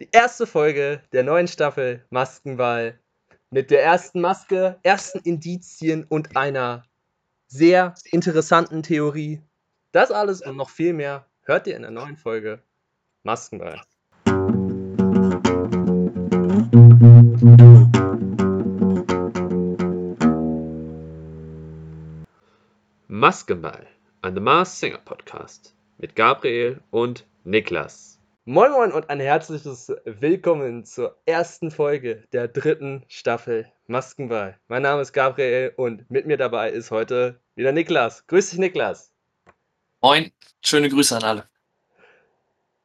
die erste Folge der neuen Staffel Maskenball mit der ersten Maske, ersten Indizien und einer sehr interessanten Theorie. Das alles und noch viel mehr hört ihr in der neuen Folge Maskenball. Maskenball, ein The Mars Singer Podcast mit Gabriel und Niklas. Moin Moin und ein herzliches Willkommen zur ersten Folge der dritten Staffel Maskenball. Mein Name ist Gabriel und mit mir dabei ist heute wieder Niklas. Grüß dich, Niklas. Moin, schöne Grüße an alle.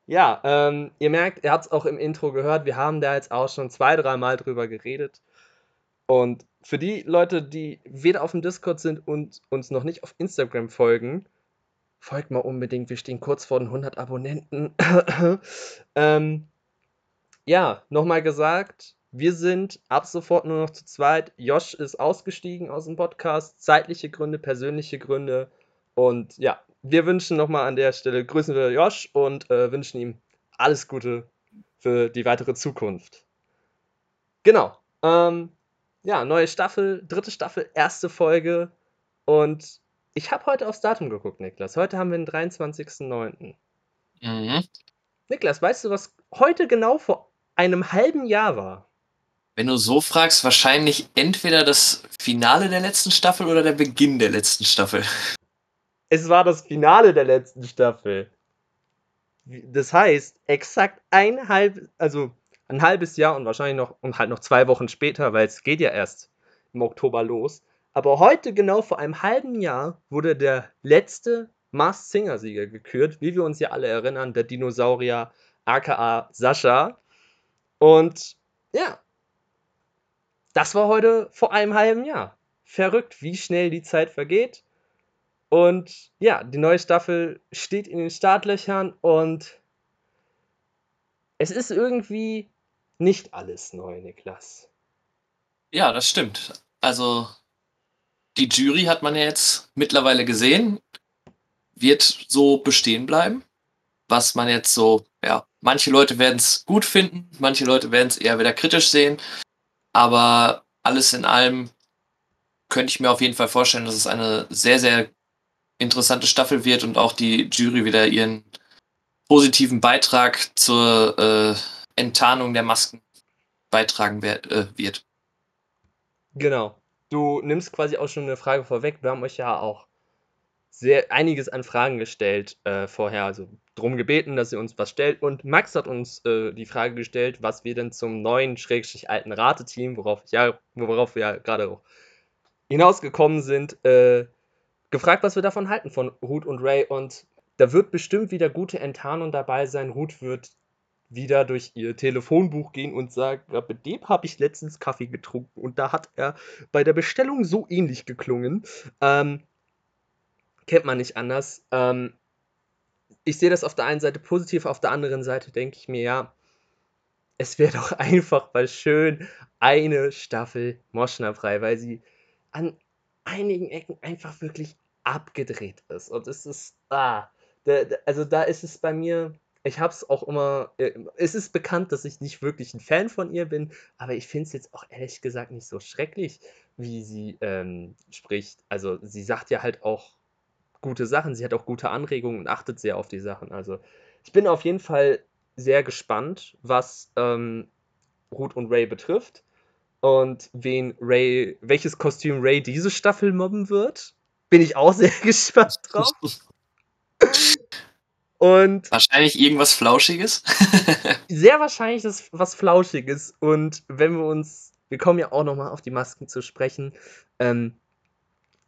Ja, ähm, ihr merkt, ihr habt es auch im Intro gehört, wir haben da jetzt auch schon zwei, dreimal drüber geredet. Und für die Leute, die weder auf dem Discord sind und uns noch nicht auf Instagram folgen, folgt mal unbedingt. Wir stehen kurz vor den 100 Abonnenten. ähm, ja, nochmal gesagt, wir sind ab sofort nur noch zu zweit. Josh ist ausgestiegen aus dem Podcast. Zeitliche Gründe, persönliche Gründe. Und ja, wir wünschen nochmal an der Stelle, grüßen wir Josh und äh, wünschen ihm alles Gute für die weitere Zukunft. Genau. Ähm, ja, neue Staffel, dritte Staffel, erste Folge. Und ich habe heute aufs Datum geguckt, Niklas. Heute haben wir den 23.09. Mhm. Niklas, weißt du, was heute genau vor einem halben Jahr war? Wenn du so fragst, wahrscheinlich entweder das Finale der letzten Staffel oder der Beginn der letzten Staffel. Es war das Finale der letzten Staffel. Das heißt, exakt ein halb, also ein halbes Jahr und wahrscheinlich noch und halt noch zwei Wochen später, weil es geht ja erst im Oktober los. Aber heute, genau vor einem halben Jahr, wurde der letzte Mars Singer Sieger gekürt, wie wir uns ja alle erinnern, der Dinosaurier aka Sascha. Und ja, das war heute vor einem halben Jahr. Verrückt, wie schnell die Zeit vergeht. Und ja, die neue Staffel steht in den Startlöchern und es ist irgendwie nicht alles neu, Niklas. Ja, das stimmt. Also, die Jury hat man ja jetzt mittlerweile gesehen, wird so bestehen bleiben. Was man jetzt so, ja, manche Leute werden es gut finden, manche Leute werden es eher wieder kritisch sehen. Aber alles in allem könnte ich mir auf jeden Fall vorstellen, dass es eine sehr, sehr interessante Staffel wird und auch die Jury wieder ihren positiven Beitrag zur äh, Enttarnung der Masken beitragen äh, wird. Genau. Du nimmst quasi auch schon eine Frage vorweg. Wir haben euch ja auch sehr einiges an Fragen gestellt äh, vorher, also darum gebeten, dass ihr uns was stellt. Und Max hat uns äh, die Frage gestellt, was wir denn zum neuen, schrägstrich alten Rateteam, worauf, ja, worauf wir ja gerade auch hinausgekommen sind, äh, gefragt, was wir davon halten von Ruth und Ray. Und da wird bestimmt wieder gute Enttarnung dabei sein. Ruth wird wieder durch ihr Telefonbuch gehen und sagen, ja, mit dem habe ich letztens Kaffee getrunken und da hat er bei der Bestellung so ähnlich geklungen. Ähm, kennt man nicht anders. Ähm, ich sehe das auf der einen Seite positiv, auf der anderen Seite denke ich mir, ja, es wäre doch einfach mal schön eine Staffel Moschner frei, weil sie an einigen Ecken einfach wirklich abgedreht ist. Und es ist, ah, also da ist es bei mir, ich habe es auch immer, äh, es ist bekannt, dass ich nicht wirklich ein Fan von ihr bin, aber ich finde es jetzt auch ehrlich gesagt nicht so schrecklich, wie sie ähm, spricht. Also sie sagt ja halt auch gute Sachen, sie hat auch gute Anregungen und achtet sehr auf die Sachen. Also ich bin auf jeden Fall sehr gespannt, was ähm, Ruth und Ray betrifft und wen Ray, welches Kostüm Ray diese Staffel mobben wird. Bin ich auch sehr gespannt drauf. Und wahrscheinlich irgendwas Flauschiges. sehr wahrscheinlich das was Flauschiges. Und wenn wir uns, wir kommen ja auch nochmal auf die Masken zu sprechen. Ähm,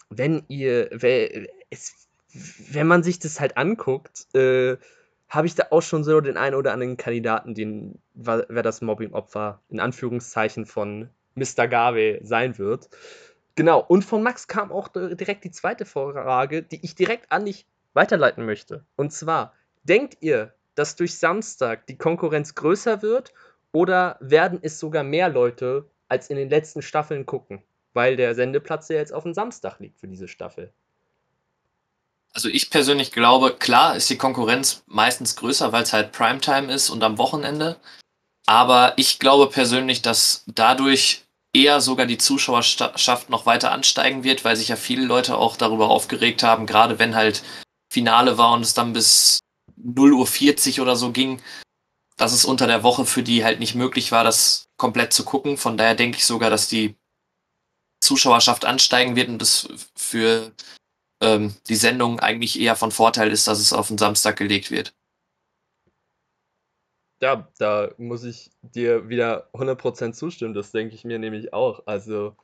wenn ihr, es, wenn man sich das halt anguckt, äh, habe ich da auch schon so den einen oder anderen Kandidaten, den, wer das Mobbing-Opfer in Anführungszeichen von Mr. Garvey sein wird. Genau, und von Max kam auch direkt die zweite Frage, die ich direkt an dich weiterleiten möchte. Und zwar, Denkt ihr, dass durch Samstag die Konkurrenz größer wird oder werden es sogar mehr Leute als in den letzten Staffeln gucken? Weil der Sendeplatz ja jetzt auf dem Samstag liegt für diese Staffel. Also ich persönlich glaube, klar ist die Konkurrenz meistens größer, weil es halt Primetime ist und am Wochenende. Aber ich glaube persönlich, dass dadurch eher sogar die Zuschauerschaft noch weiter ansteigen wird, weil sich ja viele Leute auch darüber aufgeregt haben, gerade wenn halt Finale war und es dann bis 0.40 Uhr oder so ging, dass es unter der Woche für die halt nicht möglich war, das komplett zu gucken. Von daher denke ich sogar, dass die Zuschauerschaft ansteigen wird und das für ähm, die Sendung eigentlich eher von Vorteil ist, dass es auf den Samstag gelegt wird. Ja, da muss ich dir wieder 100% zustimmen. Das denke ich mir nämlich auch. Also,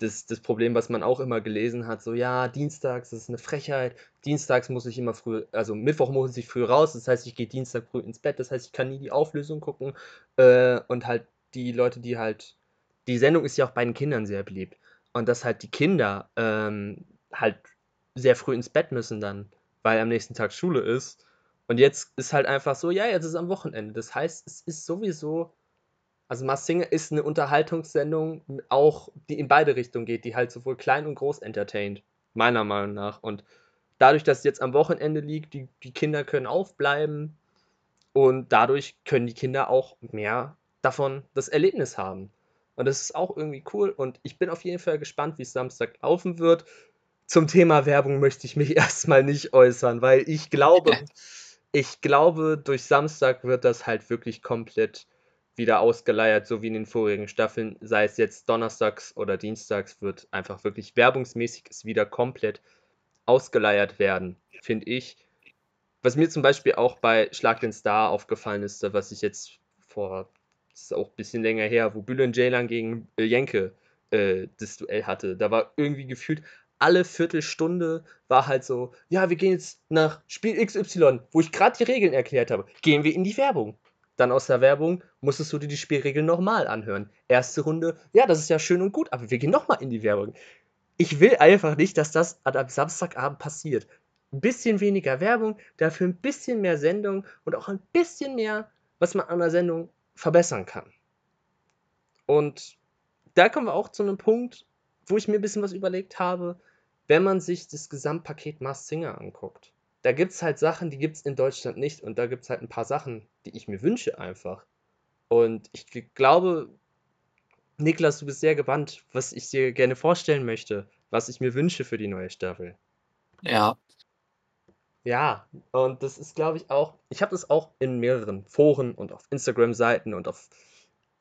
das, das Problem, was man auch immer gelesen hat, so, ja, dienstags ist eine Frechheit. Dienstags muss ich immer früh, also Mittwoch muss ich früh raus. Das heißt, ich gehe Dienstag früh ins Bett. Das heißt, ich kann nie die Auflösung gucken. Äh, und halt die Leute, die halt, die Sendung ist ja auch bei den Kindern sehr beliebt. Und dass halt die Kinder ähm, halt sehr früh ins Bett müssen dann, weil am nächsten Tag Schule ist. Und jetzt ist halt einfach so, ja, jetzt ist am Wochenende. Das heißt, es ist sowieso, also Mars Singer ist eine Unterhaltungssendung, auch die in beide Richtungen geht, die halt sowohl klein und groß entertaint, meiner Meinung nach. Und dadurch, dass es jetzt am Wochenende liegt, die, die Kinder können aufbleiben und dadurch können die Kinder auch mehr davon das Erlebnis haben. Und das ist auch irgendwie cool und ich bin auf jeden Fall gespannt, wie es Samstag laufen wird. Zum Thema Werbung möchte ich mich erstmal nicht äußern, weil ich glaube, ich glaube, durch Samstag wird das halt wirklich komplett wieder ausgeleiert, so wie in den vorigen Staffeln. Sei es jetzt donnerstags oder dienstags, wird einfach wirklich werbungsmäßig es wieder komplett ausgeleiert werden, finde ich. Was mir zum Beispiel auch bei Schlag den Star aufgefallen ist, was ich jetzt vor, das ist auch ein bisschen länger her, wo Bülent Ceylan gegen Jenke äh, das Duell hatte. Da war irgendwie gefühlt alle Viertelstunde war halt so, ja, wir gehen jetzt nach Spiel XY, wo ich gerade die Regeln erklärt habe. Gehen wir in die Werbung. Dann aus der Werbung musstest du dir die Spielregeln nochmal anhören. Erste Runde, ja, das ist ja schön und gut, aber wir gehen nochmal in die Werbung. Ich will einfach nicht, dass das am Samstagabend passiert. Ein bisschen weniger Werbung, dafür ein bisschen mehr Sendung und auch ein bisschen mehr, was man an der Sendung verbessern kann. Und da kommen wir auch zu einem Punkt, wo ich mir ein bisschen was überlegt habe wenn man sich das Gesamtpaket Mars Singer anguckt, da gibt es halt Sachen, die gibt es in Deutschland nicht und da gibt es halt ein paar Sachen, die ich mir wünsche einfach. Und ich glaube, Niklas, du bist sehr gewandt, was ich dir gerne vorstellen möchte, was ich mir wünsche für die neue Staffel. Ja. Ja, und das ist, glaube ich, auch, ich habe das auch in mehreren Foren und auf Instagram-Seiten und auf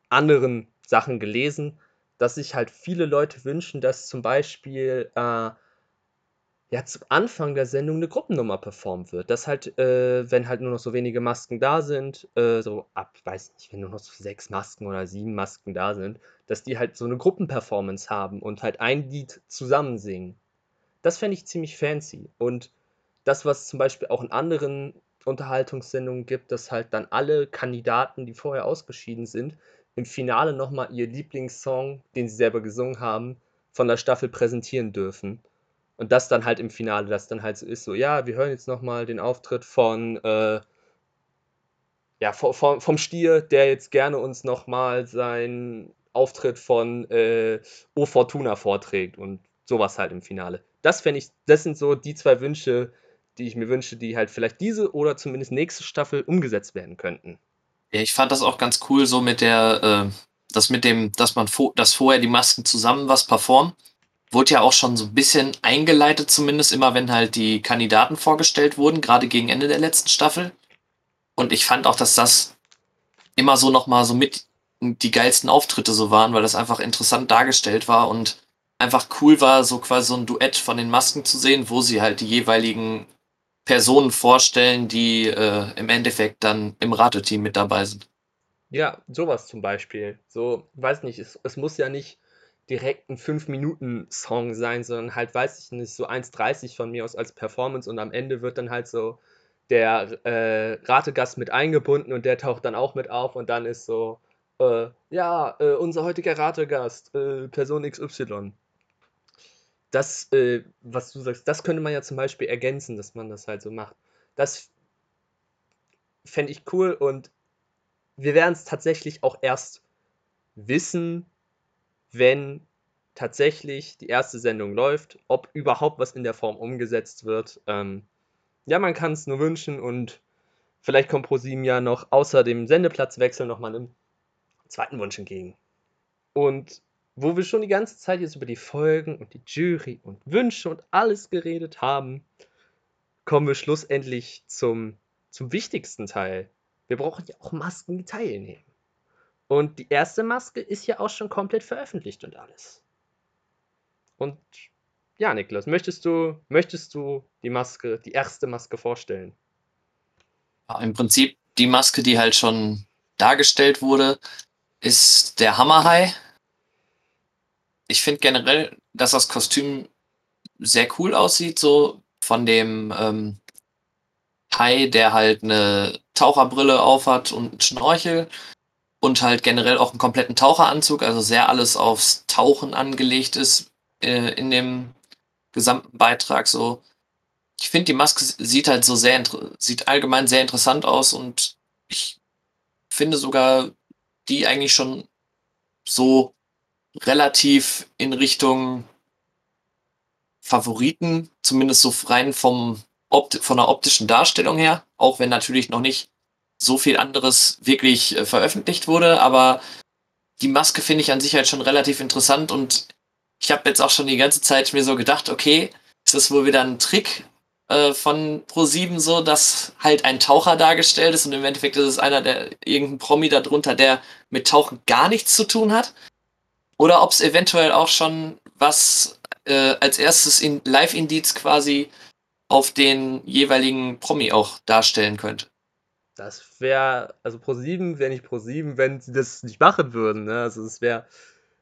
anderen Sachen gelesen, dass sich halt viele Leute wünschen, dass zum Beispiel äh, ja, zum Anfang der Sendung eine Gruppennummer performt wird. Dass halt, äh, wenn halt nur noch so wenige Masken da sind, äh, so ab, weiß nicht, wenn nur noch so sechs Masken oder sieben Masken da sind, dass die halt so eine Gruppenperformance haben und halt ein Lied zusammen singen. Das fände ich ziemlich fancy. Und das, was zum Beispiel auch in anderen Unterhaltungssendungen gibt, dass halt dann alle Kandidaten, die vorher ausgeschieden sind, im Finale nochmal ihr Lieblingssong, den sie selber gesungen haben, von der Staffel präsentieren dürfen. Und das dann halt im Finale, das dann halt so ist, so, ja, wir hören jetzt nochmal den Auftritt von, äh, ja, vom, vom Stier, der jetzt gerne uns nochmal seinen Auftritt von äh, O Fortuna vorträgt und sowas halt im Finale. Das fände ich, das sind so die zwei Wünsche, die ich mir wünsche, die halt vielleicht diese oder zumindest nächste Staffel umgesetzt werden könnten. Ja, ich fand das auch ganz cool, so mit der, äh, das mit dem, dass man, dass vorher die Masken zusammen was performen wurde ja auch schon so ein bisschen eingeleitet, zumindest immer, wenn halt die Kandidaten vorgestellt wurden, gerade gegen Ende der letzten Staffel. Und ich fand auch, dass das immer so nochmal so mit die geilsten Auftritte so waren, weil das einfach interessant dargestellt war und einfach cool war, so quasi so ein Duett von den Masken zu sehen, wo sie halt die jeweiligen Personen vorstellen, die äh, im Endeffekt dann im Rateteam mit dabei sind. Ja, sowas zum Beispiel. So, weiß nicht, es, es muss ja nicht direkt ein 5-Minuten-Song sein, sondern halt, weiß ich nicht, so 1,30 von mir aus als Performance und am Ende wird dann halt so der äh, Rategast mit eingebunden und der taucht dann auch mit auf und dann ist so, äh, ja, äh, unser heutiger Rategast, äh, Person XY. Das, äh, was du sagst, das könnte man ja zum Beispiel ergänzen, dass man das halt so macht. Das fände ich cool und wir werden es tatsächlich auch erst wissen, wenn tatsächlich die erste Sendung läuft, ob überhaupt was in der Form umgesetzt wird. Ähm, ja, man kann es nur wünschen und vielleicht kommt ProSieben ja noch außer dem Sendeplatzwechsel nochmal eine zweiten Wunsch entgegen. Und wo wir schon die ganze Zeit jetzt über die Folgen und die Jury und Wünsche und alles geredet haben, kommen wir schlussendlich zum, zum wichtigsten Teil. Wir brauchen ja auch Masken, die teilnehmen. Und die erste Maske ist ja auch schon komplett veröffentlicht und alles. Und ja, Niklas, möchtest du, möchtest du die Maske, die erste Maske vorstellen? Im Prinzip die Maske, die halt schon dargestellt wurde, ist der Hammerhai. Ich finde generell, dass das Kostüm sehr cool aussieht, so von dem ähm, Hai, der halt eine Taucherbrille aufhat und einen Schnorchel und halt generell auch einen kompletten Taucheranzug, also sehr alles aufs Tauchen angelegt ist äh, in dem gesamten Beitrag so. Ich finde, die Maske sieht halt so sehr, sieht allgemein sehr interessant aus und ich finde sogar die eigentlich schon so relativ in Richtung Favoriten, zumindest so rein vom Opt von der optischen Darstellung her, auch wenn natürlich noch nicht so viel anderes wirklich äh, veröffentlicht wurde, aber die Maske finde ich an sich halt schon relativ interessant und ich habe jetzt auch schon die ganze Zeit mir so gedacht, okay, ist das wohl wieder ein Trick äh, von Pro7 so, dass halt ein Taucher dargestellt ist und im Endeffekt ist es einer der irgendein Promi darunter, der mit Tauchen gar nichts zu tun hat? Oder ob es eventuell auch schon was äh, als erstes in Live-Indiz quasi auf den jeweiligen Promi auch darstellen könnte. Das wäre, also Pro7 wäre nicht Pro7, wenn sie das nicht machen würden. Ne? Also es wäre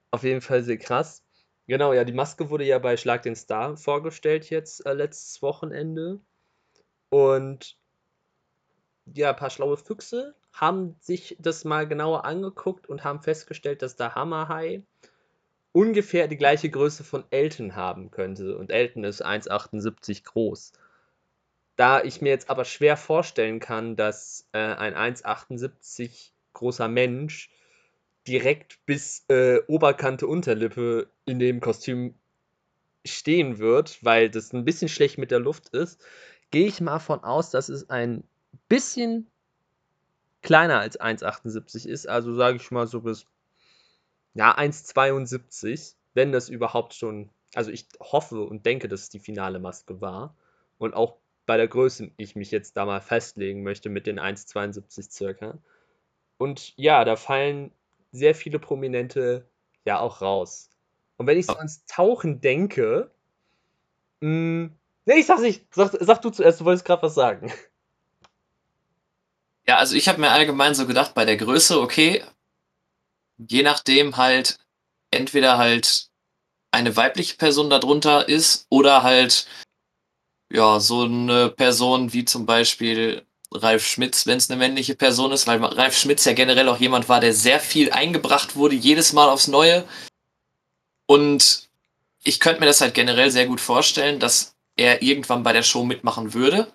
auf jeden Fall sehr krass. Genau, ja, die Maske wurde ja bei Schlag den Star vorgestellt jetzt äh, letztes Wochenende. Und ja, ein paar schlaue Füchse haben sich das mal genauer angeguckt und haben festgestellt, dass der Hammerhai ungefähr die gleiche Größe von Elton haben könnte. Und Elton ist 1,78 groß. Da ich mir jetzt aber schwer vorstellen kann, dass äh, ein 1,78 großer Mensch direkt bis äh, Oberkante Unterlippe in dem Kostüm stehen wird, weil das ein bisschen schlecht mit der Luft ist, gehe ich mal von aus, dass es ein bisschen kleiner als 1,78 ist. Also sage ich mal so bis ja, 1,72, wenn das überhaupt schon. Also ich hoffe und denke, dass es die finale Maske war. Und auch bei der Größe ich mich jetzt da mal festlegen möchte mit den 1,72 circa. Und ja, da fallen sehr viele Prominente ja auch raus. Und wenn ich so ans Tauchen denke, mh, hm, nee, ich sag's nicht, sag, sag du zuerst, du wolltest gerade was sagen. Ja, also ich habe mir allgemein so gedacht, bei der Größe, okay, je nachdem halt entweder halt eine weibliche Person darunter ist oder halt ja so eine Person wie zum Beispiel Ralf Schmitz, wenn es eine männliche Person ist, weil Ralf Schmitz ja generell auch jemand war, der sehr viel eingebracht wurde, jedes Mal aufs Neue. Und ich könnte mir das halt generell sehr gut vorstellen, dass er irgendwann bei der Show mitmachen würde.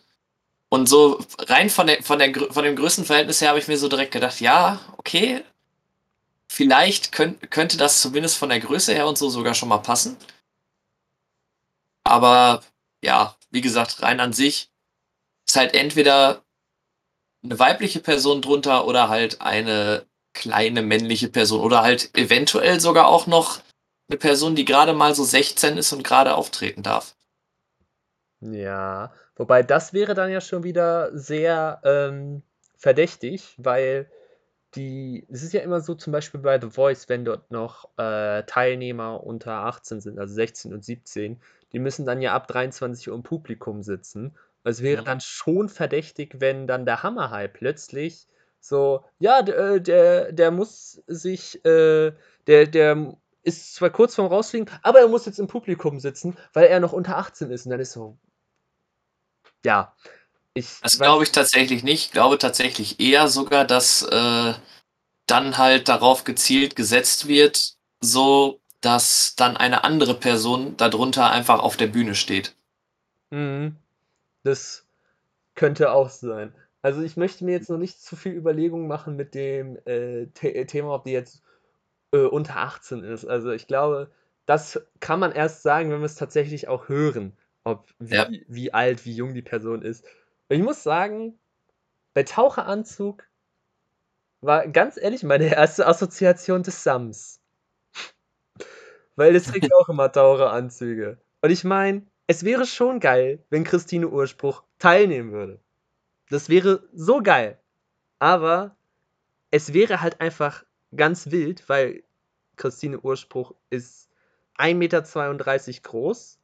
Und so rein von, der, von, der, von dem Größenverhältnis her habe ich mir so direkt gedacht, ja, okay, vielleicht könnt, könnte das zumindest von der Größe her und so sogar schon mal passen. Aber ja, wie gesagt, rein an sich ist halt entweder eine weibliche Person drunter oder halt eine kleine männliche Person oder halt eventuell sogar auch noch eine Person, die gerade mal so 16 ist und gerade auftreten darf. Ja, wobei das wäre dann ja schon wieder sehr ähm, verdächtig, weil die, es ist ja immer so zum Beispiel bei The Voice, wenn dort noch äh, Teilnehmer unter 18 sind, also 16 und 17, die müssen dann ja ab 23 Uhr im Publikum sitzen es wäre ja. dann schon verdächtig, wenn dann der Hammerhai plötzlich so, ja, der, äh, der, der muss sich, äh, der, der ist zwar kurz vorm Rausfliegen, aber er muss jetzt im Publikum sitzen, weil er noch unter 18 ist. Und dann ist so, ja. Ich das glaube ich tatsächlich nicht. Ich glaube tatsächlich eher sogar, dass äh, dann halt darauf gezielt gesetzt wird, so dass dann eine andere Person darunter einfach auf der Bühne steht. Mhm. Das könnte auch sein. Also ich möchte mir jetzt noch nicht zu viel Überlegungen machen mit dem äh, The Thema, ob die jetzt äh, unter 18 ist. Also ich glaube, das kann man erst sagen, wenn wir es tatsächlich auch hören, ob wie, ja. wie alt, wie jung die Person ist. Und ich muss sagen, bei Taucheranzug war ganz ehrlich meine erste Assoziation des Sams. Weil es trägt auch immer teure Anzüge. Und ich meine, es wäre schon geil, wenn Christine Urspruch teilnehmen würde. Das wäre so geil. Aber es wäre halt einfach ganz wild, weil Christine Urspruch ist 1,32 Meter groß.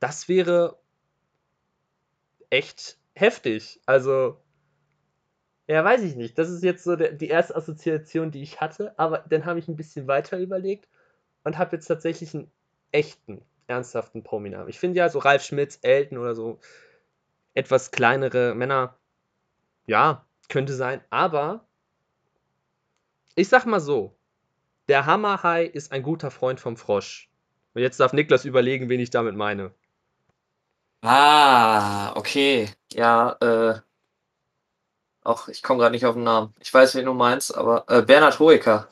Das wäre echt heftig. Also, ja, weiß ich nicht. Das ist jetzt so der, die erste Assoziation, die ich hatte. Aber dann habe ich ein bisschen weiter überlegt und habe jetzt tatsächlich einen echten, ernsthaften Prominamen. Ich finde ja so Ralf Schmitz, Elton oder so etwas kleinere Männer, ja, könnte sein. Aber ich sag mal so, der Hammerhai ist ein guter Freund vom Frosch. Und jetzt darf Niklas überlegen, wen ich damit meine. Ah, okay. Ja, äh. Auch ich komme gerade nicht auf den Namen. Ich weiß, wen du meinst, aber äh, Bernhard Hoeker.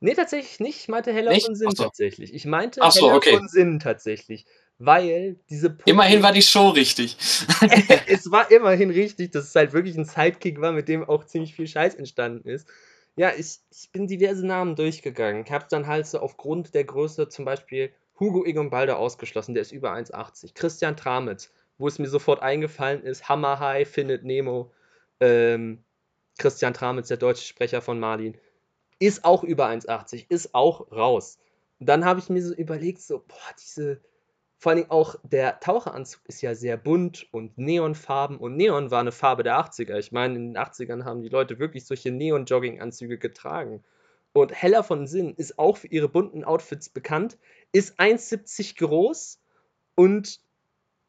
Nee, tatsächlich nicht. Ich meinte Heller Nicht? von Sinn Ach so. tatsächlich. Ich meinte Ach so, Heller okay. von Sinn tatsächlich. Weil diese Puppe- Immerhin war die Show richtig. es war immerhin richtig, dass es halt wirklich ein Sidekick war, mit dem auch ziemlich viel Scheiß entstanden ist. Ja, ich, ich bin diverse Namen durchgegangen. Ich habe dann halt so aufgrund der Größe zum Beispiel Hugo Egon Balder ausgeschlossen, der ist über 1,80. Christian Tramitz, wo es mir sofort eingefallen ist, Hammerhai findet Nemo. Ähm, Christian Tramitz, der deutsche Sprecher von Marlin, ist auch über 1,80, ist auch raus. Und dann habe ich mir so überlegt, so, boah, diese, vor allen Dingen auch der Taucheranzug ist ja sehr bunt und Neonfarben und Neon war eine Farbe der 80er. Ich meine, in den 80ern haben die Leute wirklich solche Neon-Jogging-Anzüge getragen. Und Hella von Sinn ist auch für ihre bunten Outfits bekannt, ist 1,70 groß und,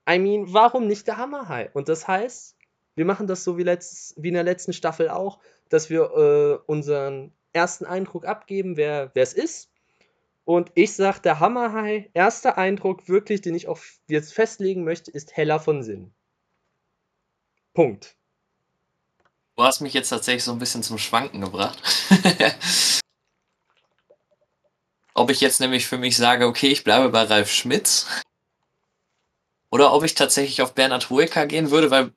I mean, warum nicht der Hammerhai? Und das heißt, wir machen das so wie, letztes, wie in der letzten Staffel auch, dass wir äh, unseren ersten Eindruck abgeben, wer es ist. Und ich sag, der Hammerhai, erster Eindruck wirklich, den ich auch jetzt festlegen möchte, ist Heller von Sinn. Punkt. Du hast mich jetzt tatsächlich so ein bisschen zum Schwanken gebracht. ob ich jetzt nämlich für mich sage, okay, ich bleibe bei Ralf Schmitz. Oder ob ich tatsächlich auf Bernhard Hoeker gehen würde, weil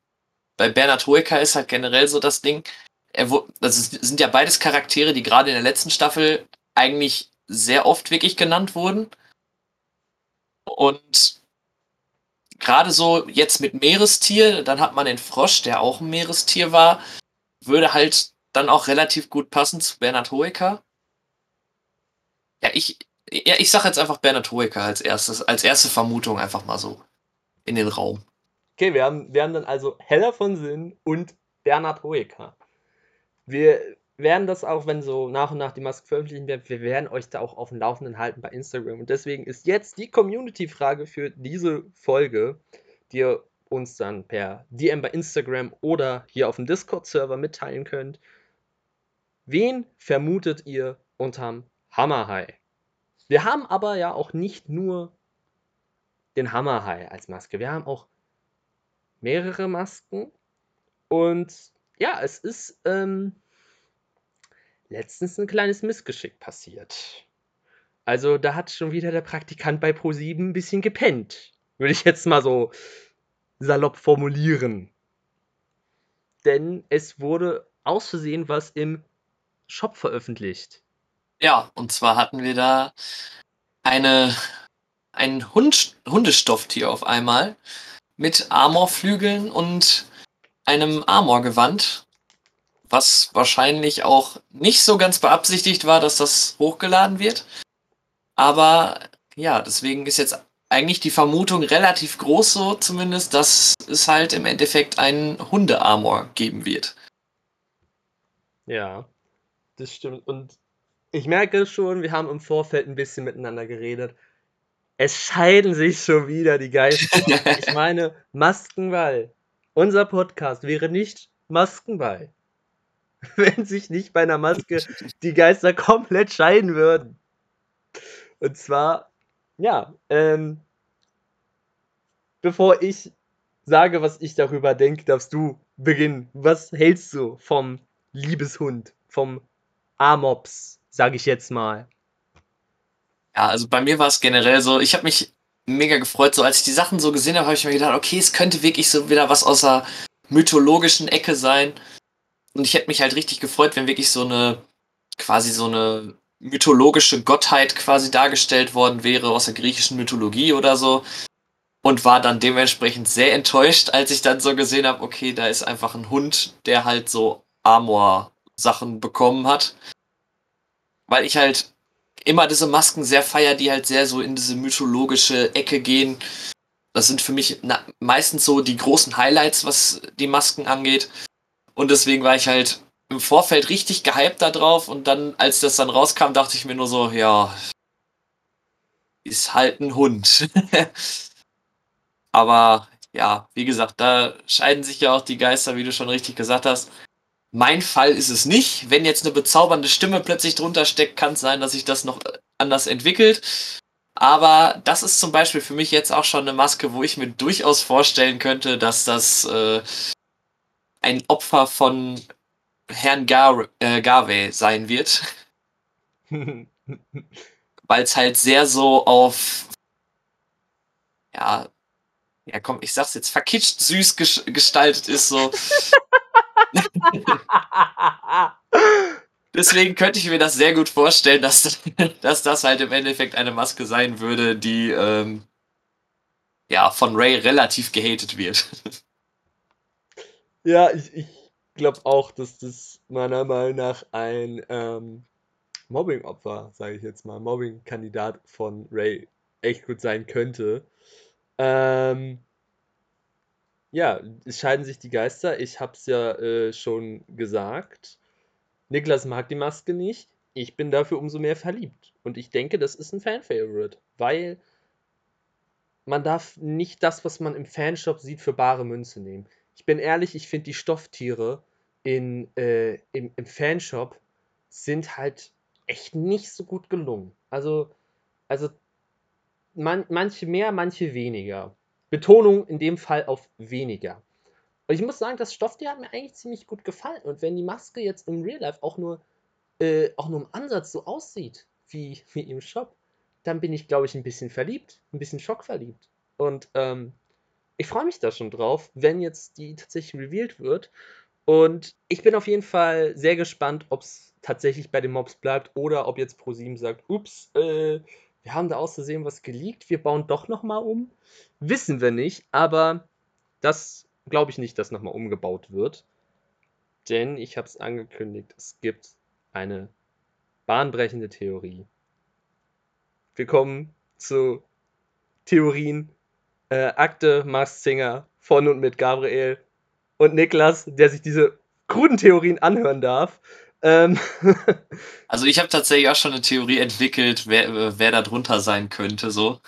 bei Bernhard Hoeker ist halt generell so das Ding, er, das sind ja beides Charaktere, die gerade in der letzten Staffel eigentlich sehr oft wirklich genannt wurden. Und gerade so jetzt mit Meerestier, dann hat man den Frosch, der auch ein Meerestier war, würde halt dann auch relativ gut passen zu Bernhard Hoeker. Ja, ich, ja, ich sag jetzt einfach Bernhard Hoeker als erstes, als erste Vermutung einfach mal so in den Raum. Okay, wir haben, wir haben dann also Heller von Sinn und Bernhard Hoeker. Wir werden das auch, wenn so nach und nach die Masken veröffentlichen werden, wir werden euch da auch auf dem Laufenden halten bei Instagram. Und deswegen ist jetzt die Community-Frage für diese Folge, die ihr uns dann per DM bei Instagram oder hier auf dem Discord-Server mitteilen könnt. Wen vermutet ihr unterm Hammerhai? Wir haben aber ja auch nicht nur den Hammerhai als Maske. Wir haben auch mehrere Masken. Und ja, es ist ähm, letztens ein kleines Missgeschick passiert. Also da hat schon wieder der Praktikant bei Pro7 ein bisschen gepennt. Würde ich jetzt mal so salopp formulieren. Denn es wurde aus Versehen was im Shop veröffentlicht. Ja, und zwar hatten wir da eine, ein Hund, Hundestofftier auf einmal mit Armorflügeln und einem Armorgewand, was wahrscheinlich auch nicht so ganz beabsichtigt war, dass das hochgeladen wird. Aber ja, deswegen ist jetzt eigentlich die Vermutung relativ groß, so zumindest, dass es halt im Endeffekt einen Hundearmor geben wird. Ja, das stimmt. Und ich merke schon, wir haben im Vorfeld ein bisschen miteinander geredet. Es scheiden sich schon wieder die Geister. ich meine, Maskenball. Unser Podcast wäre nicht Maskenball. Wenn sich nicht bei einer Maske die Geister komplett scheiden würden. Und zwar, ja, ähm, bevor ich sage, was ich darüber denke, darfst du beginnen. Was hältst du vom Liebeshund, vom Amops, sage ich jetzt mal? Ja, also bei mir war es generell so, ich habe mich mega gefreut, so als ich die Sachen so gesehen habe, habe ich mir gedacht, okay, es könnte wirklich so wieder was aus der mythologischen Ecke sein. und ich hätte mich halt richtig gefreut, wenn wirklich so eine, quasi so eine mythologische Gottheit quasi dargestellt worden wäre aus der griechischen Mythologie oder so. Und war dann dementsprechend sehr enttäuscht, als ich dann so gesehen habe, okay, da ist einfach ein Hund, der halt so Armor-Sachen bekommen hat. Weil ich halt immer diese Masken sehr feier, die halt sehr so in diese mythologische Ecke gehen. Das sind für mich na, meistens so die großen Highlights, was die Masken angeht. Und deswegen war ich halt im Vorfeld richtig gehypt da drauf und dann, als das dann rauskam, dachte ich mir nur so, ja, ist halt ein Hund. Aber ja, wie gesagt, da scheiden sich ja auch die Geister, wie du schon richtig gesagt hast. Mein Fall ist es nicht. Wenn jetzt eine bezaubernde Stimme plötzlich drunter steckt, kann es sein, dass sich das noch anders entwickelt. Aber das ist zum Beispiel für mich jetzt auch schon eine Maske, wo ich mir durchaus vorstellen könnte, dass das äh, ein Opfer von Herrn Gar äh, Garvey sein wird. Weil es halt sehr so auf, ja, ja komm, ich sag's jetzt, verkitscht süß gestaltet ist, so. Deswegen könnte ich mir das sehr gut vorstellen, dass, dass das halt im Endeffekt eine Maske sein würde, die ähm, ja von Ray relativ gehatet wird. Ja, ich, ich glaube auch, dass das meiner Meinung nach ein ähm, Mobbing-Opfer, sage ich jetzt mal, Mobbing-Kandidat von Ray echt gut sein könnte. Ähm, ja, es scheiden sich die Geister. Ich habe es ja äh, schon gesagt. Niklas mag die Maske nicht. Ich bin dafür umso mehr verliebt. Und ich denke, das ist ein Fan-Favorite, weil man darf nicht das, was man im Fanshop sieht, für bare Münze nehmen. Ich bin ehrlich, ich finde die Stofftiere in, äh, im, im Fanshop sind halt echt nicht so gut gelungen. Also, also man, manche mehr, manche weniger. Betonung in dem Fall auf weniger. Und ich muss sagen, das Stofftier hat mir eigentlich ziemlich gut gefallen. Und wenn die Maske jetzt im Real Life auch nur, äh, auch nur im Ansatz so aussieht wie, wie im Shop, dann bin ich, glaube ich, ein bisschen verliebt, ein bisschen schockverliebt. Und ähm, ich freue mich da schon drauf, wenn jetzt die tatsächlich revealed wird. Und ich bin auf jeden Fall sehr gespannt, ob es tatsächlich bei den Mobs bleibt oder ob jetzt ProSieben sagt, ups, äh, wir haben da auszusehen was geleakt, wir bauen doch nochmal um. Wissen wir nicht, aber das glaube ich nicht, dass nochmal umgebaut wird. Denn ich habe es angekündigt, es gibt eine bahnbrechende Theorie. Wir kommen zu Theorien. Äh, Akte, Mars Singer von und mit Gabriel und Niklas, der sich diese kruden Theorien anhören darf. Ähm also ich habe tatsächlich auch schon eine Theorie entwickelt, wer, wer da drunter sein könnte, so.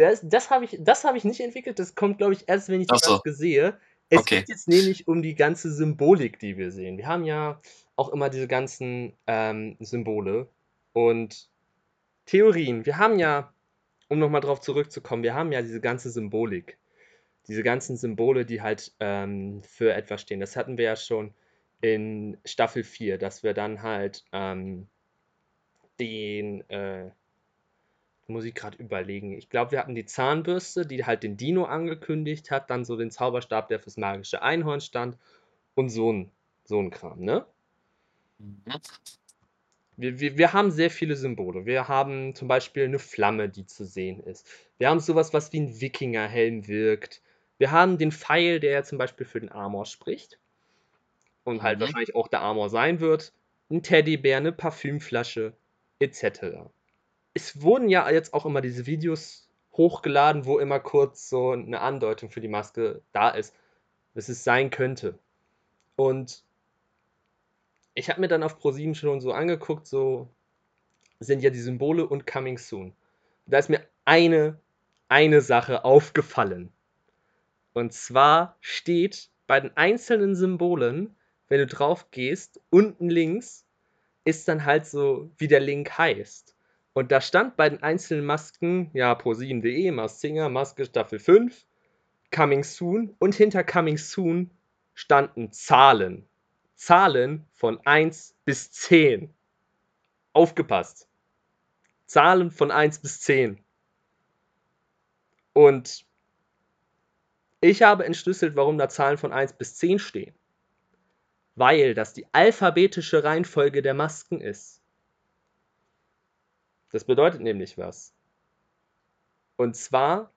Das, das habe ich, hab ich nicht entwickelt, das kommt, glaube ich, erst, wenn ich das so. sehe. Es okay. geht jetzt nämlich um die ganze Symbolik, die wir sehen. Wir haben ja auch immer diese ganzen ähm, Symbole und Theorien. Wir haben ja, um nochmal drauf zurückzukommen, wir haben ja diese ganze Symbolik. Diese ganzen Symbole, die halt ähm, für etwas stehen. Das hatten wir ja schon in Staffel 4, dass wir dann halt ähm, den, äh, muss ich gerade überlegen, ich glaube, wir hatten die Zahnbürste, die halt den Dino angekündigt hat, dann so den Zauberstab, der fürs magische Einhorn stand und so ein, so ein Kram, ne? Mhm. Wir, wir, wir haben sehr viele Symbole. Wir haben zum Beispiel eine Flamme, die zu sehen ist. Wir haben sowas, was wie ein Wikingerhelm wirkt. Wir haben den Pfeil, der ja zum Beispiel für den Armor spricht und halt mhm. wahrscheinlich auch der Armor sein wird, ein Teddybär, eine Parfümflasche, etc. Es wurden ja jetzt auch immer diese Videos hochgeladen, wo immer kurz so eine Andeutung für die Maske da ist, was es sein könnte. Und ich habe mir dann auf ProSieben schon so angeguckt, so sind ja die Symbole und Coming Soon. Da ist mir eine, eine Sache aufgefallen. Und zwar steht bei den einzelnen Symbolen wenn du drauf gehst, unten links ist dann halt so, wie der Link heißt. Und da stand bei den einzelnen Masken, ja, ProSieben.de, Maskinger, Maske Staffel 5, Coming Soon und hinter Coming Soon standen Zahlen. Zahlen von 1 bis 10. Aufgepasst. Zahlen von 1 bis 10. Und ich habe entschlüsselt, warum da Zahlen von 1 bis 10 stehen weil das die alphabetische Reihenfolge der Masken ist. Das bedeutet nämlich was. Und zwar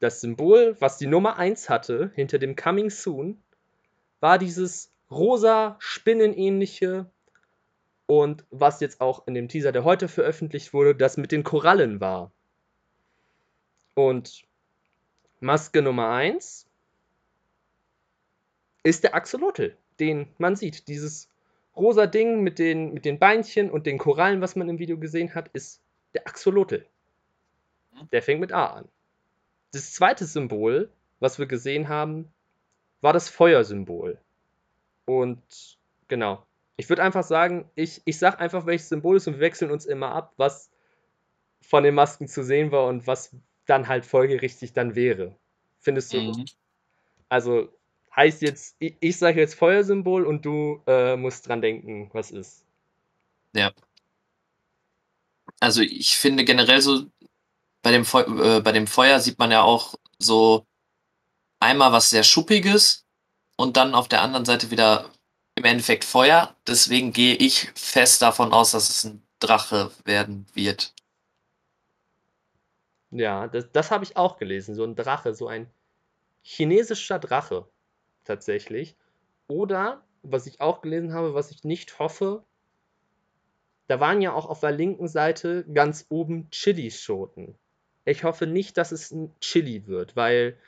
das Symbol, was die Nummer 1 hatte, hinter dem Coming Soon, war dieses rosa, spinnenähnliche und was jetzt auch in dem Teaser, der heute veröffentlicht wurde, das mit den Korallen war. Und Maske Nummer 1 ist der Axolotl, den man sieht. Dieses rosa Ding mit den, mit den Beinchen und den Korallen, was man im Video gesehen hat, ist der Axolotl. Der fängt mit A an. Das zweite Symbol, was wir gesehen haben, war das Feuersymbol. Und genau. Ich würde einfach sagen, ich, ich sag einfach, welches Symbol ist und wir wechseln uns immer ab, was von den Masken zu sehen war und was dann halt folgerichtig dann wäre. Findest du? Mhm. Also heißt jetzt, ich, ich sage jetzt Feuersymbol und du äh, musst dran denken, was ist. Ja. Also ich finde generell so, bei dem, Feu äh, bei dem Feuer sieht man ja auch so einmal was sehr Schuppiges und dann auf der anderen Seite wieder im Endeffekt Feuer. Deswegen gehe ich fest davon aus, dass es ein Drache werden wird. Ja, das, das habe ich auch gelesen. So ein Drache, so ein chinesischer Drache tatsächlich. Oder, was ich auch gelesen habe, was ich nicht hoffe, da waren ja auch auf der linken Seite ganz oben Chilischoten. Ich hoffe nicht, dass es ein Chili wird, weil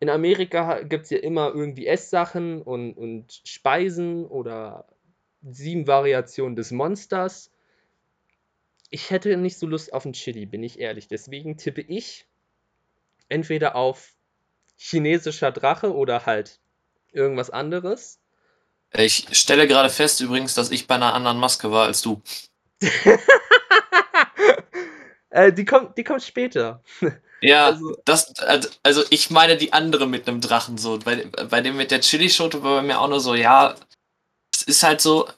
in Amerika gibt es ja immer irgendwie Esssachen und, und Speisen oder sieben Variationen des Monsters ich hätte nicht so Lust auf ein Chili, bin ich ehrlich. Deswegen tippe ich entweder auf chinesischer Drache oder halt irgendwas anderes. Ich stelle gerade fest übrigens, dass ich bei einer anderen Maske war als du. äh, die, kommt, die kommt später. Ja, also, das, also ich meine die andere mit einem Drachen so. Bei, bei dem mit der Chili-Schote war bei mir auch nur so, ja, es ist halt so,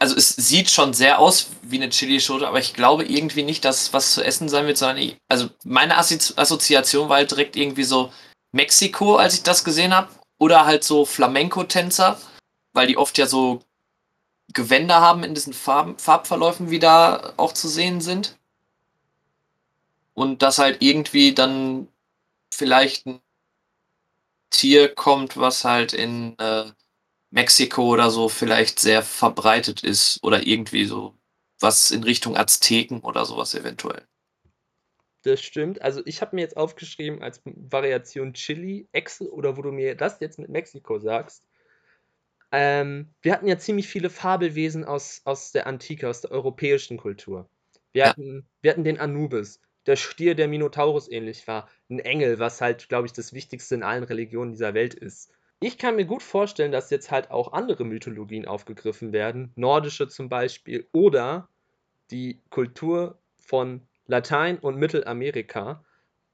also es sieht schon sehr aus wie eine Chili-Schote, aber ich glaube irgendwie nicht, dass was zu essen sein wird, sondern ich, also meine Assozi Assoziation war halt direkt irgendwie so Mexiko, als ich das gesehen habe, oder halt so Flamenco-Tänzer, weil die oft ja so Gewänder haben in diesen Farben, Farbverläufen, wie da auch zu sehen sind. Und dass halt irgendwie dann vielleicht ein Tier kommt, was halt in äh, Mexiko oder so vielleicht sehr verbreitet ist oder irgendwie so was in Richtung Azteken oder sowas eventuell. Das stimmt. Also ich habe mir jetzt aufgeschrieben als Variation Chili, Excel oder wo du mir das jetzt mit Mexiko sagst. Ähm, wir hatten ja ziemlich viele Fabelwesen aus, aus der Antike, aus der europäischen Kultur. Wir, ja. hatten, wir hatten den Anubis, der Stier, der Minotaurus ähnlich war, ein Engel, was halt, glaube ich, das Wichtigste in allen Religionen dieser Welt ist. Ich kann mir gut vorstellen, dass jetzt halt auch andere Mythologien aufgegriffen werden, nordische zum Beispiel, oder die Kultur von Latein und Mittelamerika.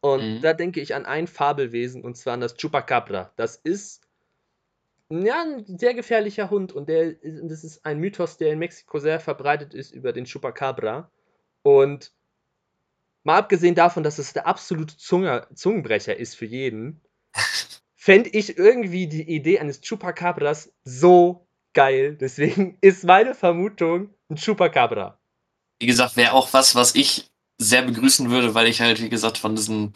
Und mhm. da denke ich an ein Fabelwesen, und zwar an das Chupacabra. Das ist ja, ein sehr gefährlicher Hund und der, das ist ein Mythos, der in Mexiko sehr verbreitet ist über den Chupacabra. Und mal abgesehen davon, dass es der absolute Zunge, Zungenbrecher ist für jeden, fände ich irgendwie die Idee eines Chupacabras so geil. Deswegen ist meine Vermutung ein Chupacabra. Wie gesagt, wäre auch was, was ich sehr begrüßen würde, weil ich halt, wie gesagt, von diesen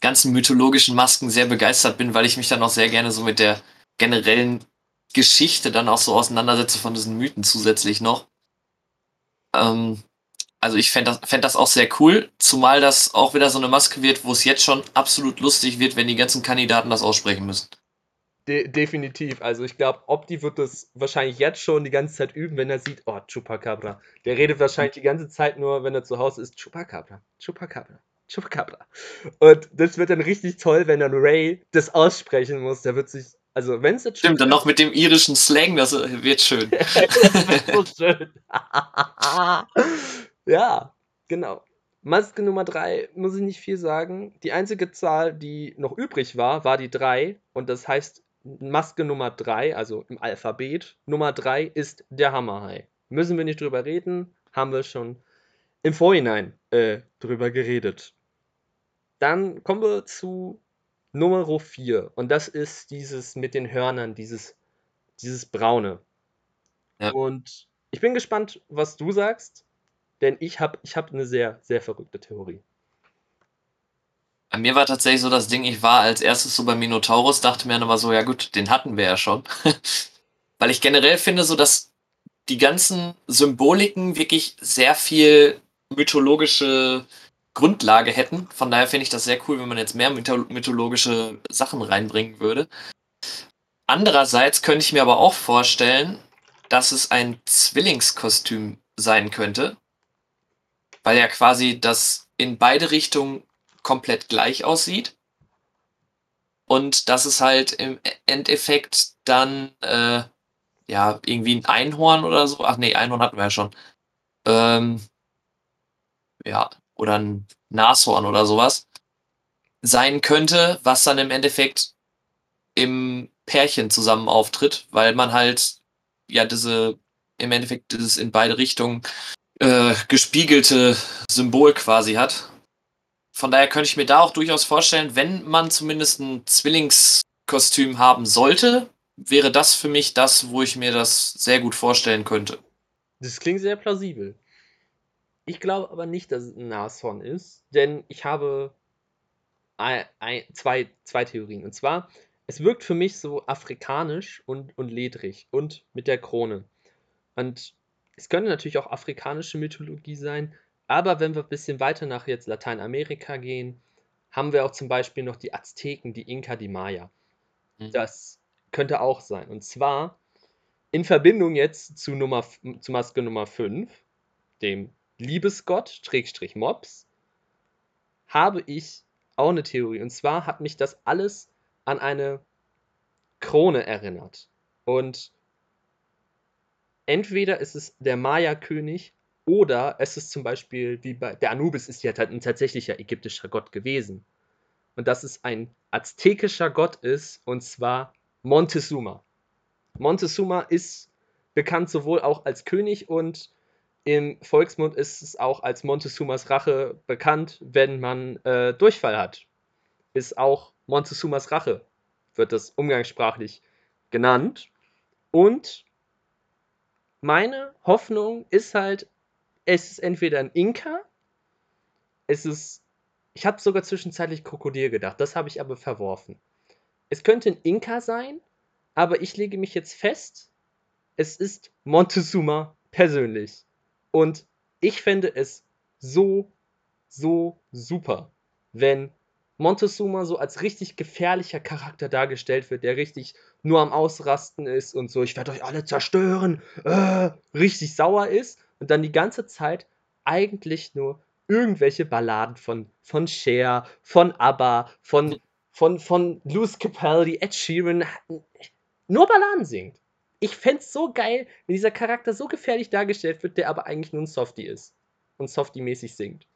ganzen mythologischen Masken sehr begeistert bin, weil ich mich dann auch sehr gerne so mit der generellen Geschichte dann auch so auseinandersetze von diesen Mythen zusätzlich noch. Ähm, also ich fände das, fänd das auch sehr cool, zumal das auch wieder so eine Maske wird, wo es jetzt schon absolut lustig wird, wenn die ganzen Kandidaten das aussprechen müssen. De definitiv. Also ich glaube, Opti wird das wahrscheinlich jetzt schon die ganze Zeit üben, wenn er sieht, oh, Chupacabra. Der redet wahrscheinlich die ganze Zeit nur, wenn er zu Hause ist, Chupacabra, Chupacabra, Chupacabra. Und das wird dann richtig toll, wenn dann Ray das aussprechen muss. Der wird sich, also wenn es jetzt Stimmt, dann noch mit dem irischen Slang, das wird schön. das wird so schön. Ja, genau. Maske Nummer 3 muss ich nicht viel sagen. Die einzige Zahl, die noch übrig war, war die 3. Und das heißt, Maske Nummer 3, also im Alphabet, Nummer 3 ist der Hammerhai. Müssen wir nicht drüber reden, haben wir schon im Vorhinein äh, drüber geredet. Dann kommen wir zu Nummer 4. Und das ist dieses mit den Hörnern, dieses, dieses Braune. Ja. Und ich bin gespannt, was du sagst, denn ich habe ich hab eine sehr, sehr verrückte Theorie. Bei mir war tatsächlich so das Ding, ich war als erstes so bei Minotaurus, dachte mir dann aber so, ja gut, den hatten wir ja schon. Weil ich generell finde, so dass die ganzen Symboliken wirklich sehr viel mythologische Grundlage hätten. Von daher finde ich das sehr cool, wenn man jetzt mehr mythologische Sachen reinbringen würde. Andererseits könnte ich mir aber auch vorstellen, dass es ein Zwillingskostüm sein könnte, weil ja quasi das in beide Richtungen komplett gleich aussieht. Und dass es halt im Endeffekt dann, äh, ja, irgendwie ein Einhorn oder so. Ach nee, Einhorn hatten wir ja schon. Ähm, ja, oder ein Nashorn oder sowas sein könnte, was dann im Endeffekt im Pärchen zusammen auftritt, weil man halt ja diese im Endeffekt dieses in beide Richtungen äh, gespiegelte Symbol quasi hat. Von daher könnte ich mir da auch durchaus vorstellen, wenn man zumindest ein Zwillingskostüm haben sollte, wäre das für mich das, wo ich mir das sehr gut vorstellen könnte. Das klingt sehr plausibel. Ich glaube aber nicht, dass es ein Nashorn ist, denn ich habe ein, ein, zwei, zwei Theorien. Und zwar, es wirkt für mich so afrikanisch und, und ledrig und mit der Krone. Und es könnte natürlich auch afrikanische Mythologie sein, aber wenn wir ein bisschen weiter nach jetzt Lateinamerika gehen, haben wir auch zum Beispiel noch die Azteken, die Inka, die Maya. Mhm. Das könnte auch sein. Und zwar in Verbindung jetzt zu, Nummer, zu Maske Nummer 5, dem Liebesgott, Schrägstrich Mops, habe ich auch eine Theorie. Und zwar hat mich das alles an eine Krone erinnert. Und entweder ist es der Maya-König oder es ist zum Beispiel wie bei der Anubis ist ja ein tatsächlicher ägyptischer Gott gewesen. Und dass es ein aztekischer Gott ist, und zwar Montezuma. Montezuma ist bekannt sowohl auch als König und im Volksmund ist es auch als Montezumas Rache bekannt, wenn man äh, Durchfall hat. Ist auch Montezumas Rache, wird das umgangssprachlich genannt. Und meine Hoffnung ist halt, es ist entweder ein Inka, es ist, ich habe sogar zwischenzeitlich Krokodil gedacht, das habe ich aber verworfen. Es könnte ein Inka sein, aber ich lege mich jetzt fest, es ist Montezuma persönlich. Und ich fände es so, so super, wenn Montezuma so als richtig gefährlicher Charakter dargestellt wird, der richtig nur am Ausrasten ist und so, ich werde euch alle zerstören, äh, richtig sauer ist und dann die ganze Zeit eigentlich nur irgendwelche Balladen von, von Cher, von ABBA, von, von, von Louis Capaldi, Ed Sheeran, nur Balladen singt. Ich fände es so geil, wenn dieser Charakter so gefährlich dargestellt wird, der aber eigentlich nur ein Softie ist und Softie-mäßig singt.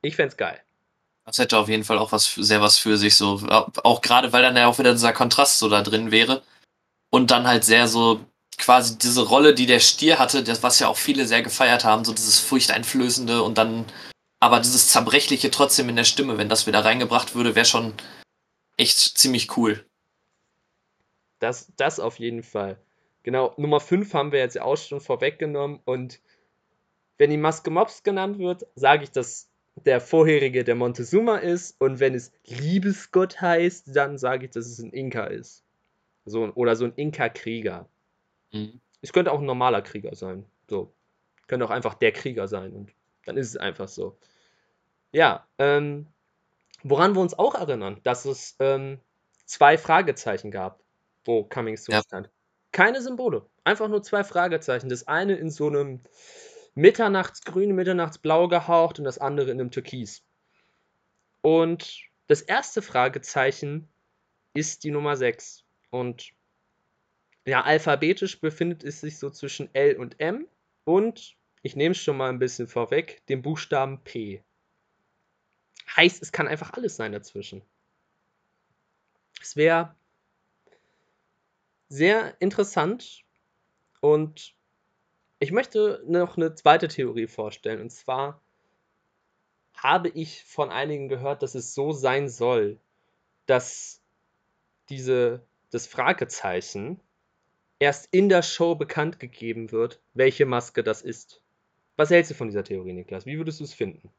Ich fände es geil. Das hätte auf jeden Fall auch was sehr was für sich so. Auch gerade, weil dann ja auch wieder dieser Kontrast so da drin wäre. Und dann halt sehr so quasi diese Rolle, die der Stier hatte, das, was ja auch viele sehr gefeiert haben, so dieses furchteinflößende und dann aber dieses zerbrechliche trotzdem in der Stimme, wenn das wieder reingebracht würde, wäre schon echt ziemlich cool. Das, das auf jeden Fall. Genau, Nummer 5 haben wir jetzt auch schon vorweggenommen und wenn die Maske Mops genannt wird, sage ich, dass der vorherige der Montezuma ist und wenn es Liebesgott heißt, dann sage ich, dass es ein Inka ist. So, oder so ein Inka-Krieger. Mhm. Es könnte auch ein normaler Krieger sein. So. Könnte auch einfach der Krieger sein und dann ist es einfach so. Ja, ähm, woran wir uns auch erinnern, dass es ähm, zwei Fragezeichen gab, wo Coming Soon ja. stand. Keine Symbole, einfach nur zwei Fragezeichen. Das eine in so einem Mitternachtsgrün, Mitternachtsblau gehaucht und das andere in einem Türkis. Und das erste Fragezeichen ist die Nummer 6. Und ja, alphabetisch befindet es sich so zwischen L und M und, ich nehme es schon mal ein bisschen vorweg, dem Buchstaben P. Heißt, es kann einfach alles sein dazwischen. Es wäre sehr interessant und ich möchte noch eine zweite Theorie vorstellen. Und zwar habe ich von einigen gehört, dass es so sein soll, dass diese, das Fragezeichen erst in der Show bekannt gegeben wird, welche Maske das ist. Was hältst du von dieser Theorie, Niklas? Wie würdest du es finden?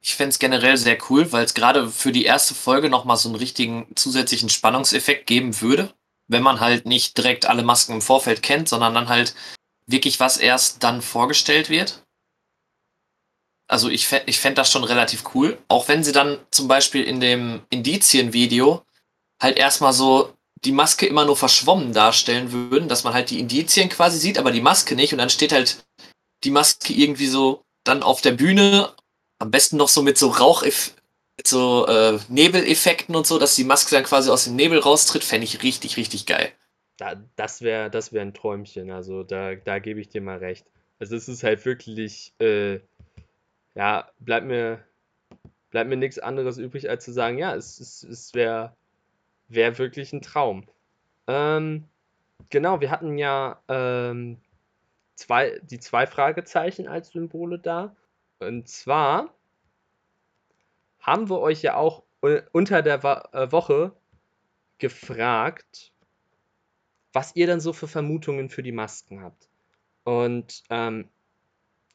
Ich fände es generell sehr cool, weil es gerade für die erste Folge nochmal so einen richtigen zusätzlichen Spannungseffekt geben würde, wenn man halt nicht direkt alle Masken im Vorfeld kennt, sondern dann halt wirklich was erst dann vorgestellt wird. Also ich, fä ich fände das schon relativ cool, auch wenn sie dann zum Beispiel in dem Indizien-Video halt erstmal so die Maske immer nur verschwommen darstellen würden, dass man halt die Indizien quasi sieht, aber die Maske nicht und dann steht halt die Maske irgendwie so dann auf der Bühne, am besten noch so mit so Rauch, mit so äh, Nebeleffekten und so, dass die Maske dann quasi aus dem Nebel raustritt, fände ich richtig, richtig geil. Da, das wäre das wär ein Träumchen, also da, da gebe ich dir mal recht. Also es ist halt wirklich, äh, ja, bleibt mir, bleibt mir nichts anderes übrig, als zu sagen, ja, es, es, es wäre wär wirklich ein Traum. Ähm, genau, wir hatten ja ähm, zwei, die zwei Fragezeichen als Symbole da. Und zwar haben wir euch ja auch unter der äh, Woche gefragt, was ihr dann so für Vermutungen für die Masken habt. Und ähm,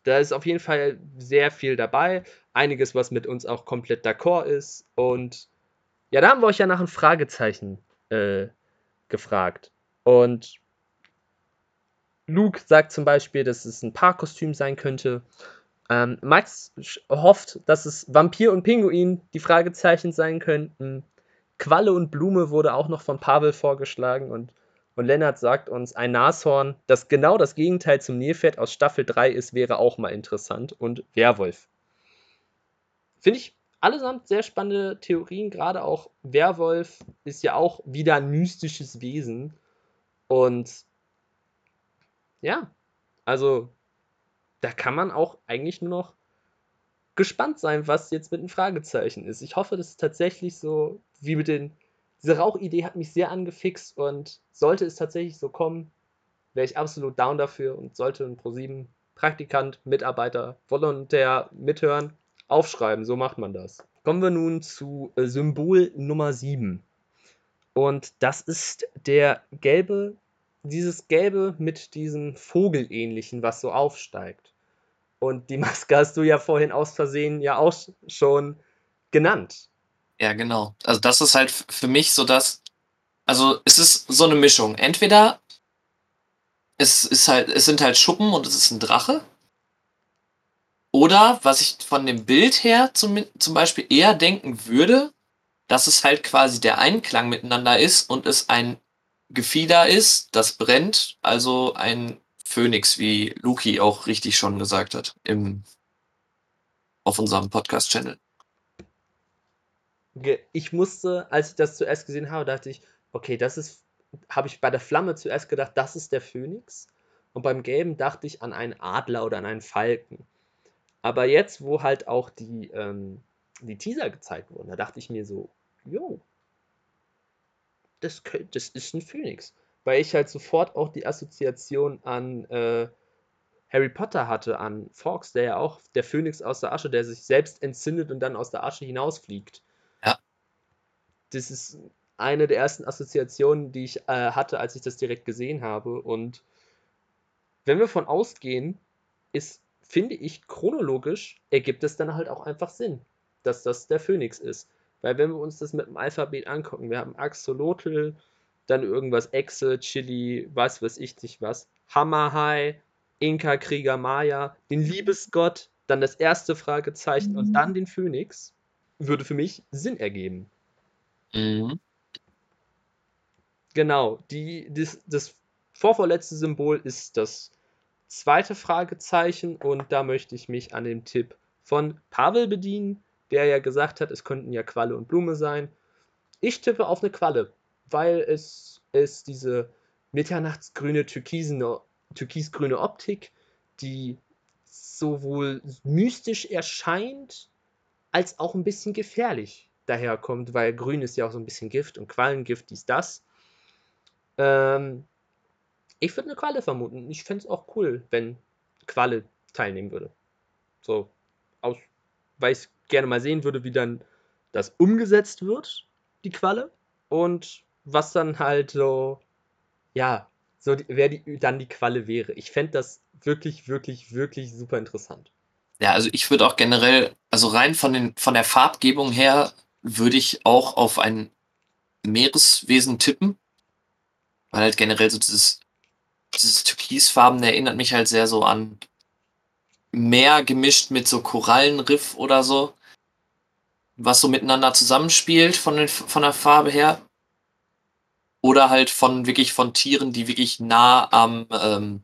da ist auf jeden Fall sehr viel dabei. Einiges, was mit uns auch komplett d'accord ist. Und ja, da haben wir euch ja nach einem Fragezeichen äh, gefragt. Und Luke sagt zum Beispiel, dass es ein Paarkostüm sein könnte. Ähm, Max hofft, dass es Vampir und Pinguin die Fragezeichen sein könnten. Qualle und Blume wurde auch noch von Pavel vorgeschlagen und und Lennart sagt uns, ein Nashorn, das genau das Gegenteil zum Nilpferd aus Staffel 3 ist, wäre auch mal interessant. Und Werwolf. Finde ich allesamt sehr spannende Theorien. Gerade auch Werwolf ist ja auch wieder ein mystisches Wesen. Und ja, also da kann man auch eigentlich nur noch gespannt sein, was jetzt mit dem Fragezeichen ist. Ich hoffe, dass es tatsächlich so wie mit den diese Rauchidee hat mich sehr angefixt und sollte es tatsächlich so kommen, wäre ich absolut down dafür und sollte ein Pro7 Praktikant, Mitarbeiter, Volontär mithören, aufschreiben, so macht man das. Kommen wir nun zu äh, Symbol Nummer 7. Und das ist der gelbe, dieses gelbe mit diesem Vogelähnlichen, was so aufsteigt. Und die Maske hast du ja vorhin aus Versehen ja auch schon genannt. Ja, genau. Also das ist halt für mich so das, also es ist so eine Mischung. Entweder es ist halt, es sind halt Schuppen und es ist ein Drache. Oder was ich von dem Bild her zum, zum Beispiel eher denken würde, dass es halt quasi der Einklang miteinander ist und es ein Gefieder ist, das brennt, also ein Phönix, wie Luki auch richtig schon gesagt hat im, auf unserem Podcast-Channel ich musste, als ich das zuerst gesehen habe, dachte ich, okay, das ist, habe ich bei der Flamme zuerst gedacht, das ist der Phönix. Und beim Gelben dachte ich an einen Adler oder an einen Falken. Aber jetzt, wo halt auch die, ähm, die Teaser gezeigt wurden, da dachte ich mir so, jo, das, das ist ein Phönix. Weil ich halt sofort auch die Assoziation an äh, Harry Potter hatte, an Fox, der ja auch der Phönix aus der Asche, der sich selbst entzündet und dann aus der Asche hinausfliegt das ist eine der ersten Assoziationen, die ich äh, hatte, als ich das direkt gesehen habe. Und wenn wir von ausgehen, ist, finde ich, chronologisch ergibt es dann halt auch einfach Sinn, dass das der Phönix ist. Weil wenn wir uns das mit dem Alphabet angucken, wir haben Axolotl, dann irgendwas Exe, Chili, was weiß ich nicht was, Hammerhai, Inka, Krieger, Maya, den Liebesgott, dann das erste Fragezeichen mhm. und dann den Phönix, würde für mich Sinn ergeben. Mhm. Genau, die, das, das vorvorletzte Symbol ist das zweite Fragezeichen und da möchte ich mich an dem Tipp von Pavel bedienen, der ja gesagt hat, es könnten ja Qualle und Blume sein. Ich tippe auf eine Qualle, weil es ist diese mitternachtsgrüne, türkisgrüne Optik, die sowohl mystisch erscheint, als auch ein bisschen gefährlich daherkommt, weil grün ist ja auch so ein bisschen Gift und Quallengift, dies, das. Ähm, ich würde eine Qualle vermuten. Ich fände es auch cool, wenn Qualle teilnehmen würde. So, aus, weil ich gerne mal sehen würde, wie dann das umgesetzt wird, die Qualle. Und was dann halt so ja, so wer die, dann die Qualle wäre. Ich fände das wirklich, wirklich, wirklich super interessant. Ja, also ich würde auch generell, also rein von, den, von der Farbgebung her, würde ich auch auf ein Meereswesen tippen. Weil halt generell so dieses, dieses Türkisfarben erinnert mich halt sehr so an Meer gemischt mit so Korallenriff oder so. Was so miteinander zusammenspielt von, den, von der Farbe her. Oder halt von wirklich von Tieren, die wirklich nah am, ähm,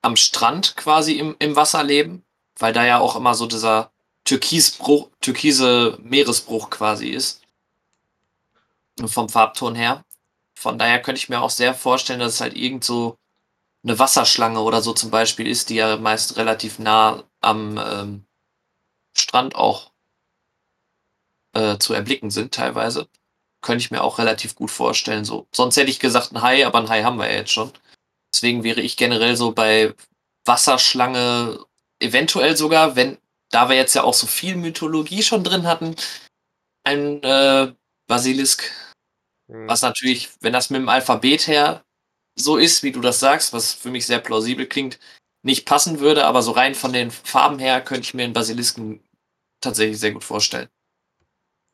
am Strand quasi im, im Wasser leben. Weil da ja auch immer so dieser Türkisbruch, türkise Meeresbruch quasi ist. Vom Farbton her. Von daher könnte ich mir auch sehr vorstellen, dass es halt irgend so eine Wasserschlange oder so zum Beispiel ist, die ja meist relativ nah am ähm, Strand auch äh, zu erblicken sind teilweise. Könnte ich mir auch relativ gut vorstellen. So. Sonst hätte ich gesagt ein Hai, aber ein Hai haben wir ja jetzt schon. Deswegen wäre ich generell so bei Wasserschlange eventuell sogar, wenn, da wir jetzt ja auch so viel Mythologie schon drin hatten, ein äh, Basilisk. Mhm. Was natürlich, wenn das mit dem Alphabet her so ist, wie du das sagst, was für mich sehr plausibel klingt, nicht passen würde, aber so rein von den Farben her könnte ich mir einen Basilisken tatsächlich sehr gut vorstellen.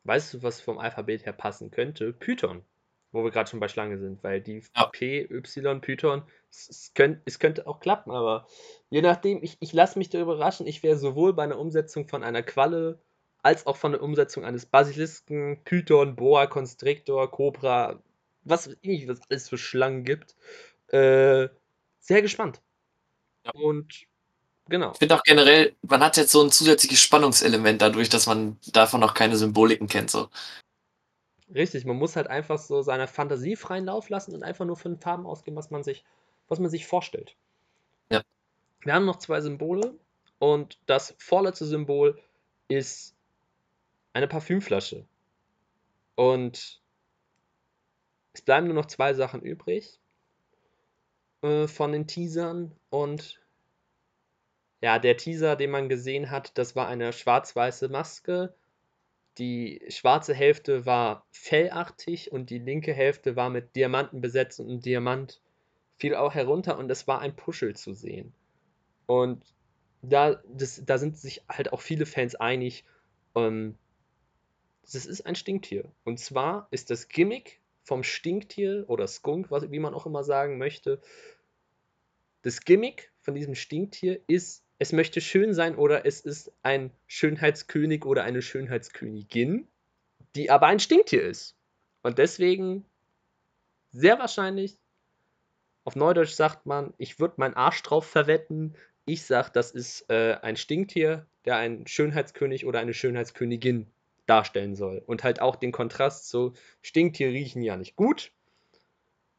Weißt du, was vom Alphabet her passen könnte? Python, wo wir gerade schon bei Schlange sind, weil die ja. P, Y, Python, es, könnt, es könnte auch klappen, aber je nachdem, ich, ich lasse mich da überraschen, ich wäre sowohl bei einer Umsetzung von einer Qualle als auch von der Umsetzung eines Basilisken, Python, Boa, Constrictor, Cobra, was es alles für Schlangen gibt. Äh, sehr gespannt. Ja. Und genau. Ich finde auch generell, man hat jetzt so ein zusätzliches Spannungselement dadurch, dass man davon noch keine Symboliken kennt. So. Richtig, man muss halt einfach so seiner Fantasie freien Lauf lassen und einfach nur von Farben ausgehen, was man sich, was man sich vorstellt. Ja. Wir haben noch zwei Symbole und das vorletzte Symbol ist eine Parfümflasche. Und es bleiben nur noch zwei Sachen übrig äh, von den Teasern. Und ja, der Teaser, den man gesehen hat, das war eine schwarz-weiße Maske. Die schwarze Hälfte war fellartig und die linke Hälfte war mit Diamanten besetzt und ein Diamant fiel auch herunter und es war ein Puschel zu sehen. Und da, das, da sind sich halt auch viele Fans einig, ähm, das ist ein Stinktier. Und zwar ist das Gimmick vom Stinktier oder Skunk, was, wie man auch immer sagen möchte, das Gimmick von diesem Stinktier ist, es möchte schön sein oder es ist ein Schönheitskönig oder eine Schönheitskönigin, die aber ein Stinktier ist. Und deswegen sehr wahrscheinlich, auf Neudeutsch sagt man, ich würde meinen Arsch drauf verwetten. Ich sage, das ist äh, ein Stinktier, der ein Schönheitskönig oder eine Schönheitskönigin darstellen soll. Und halt auch den Kontrast zu Stinktier riechen ja nicht gut.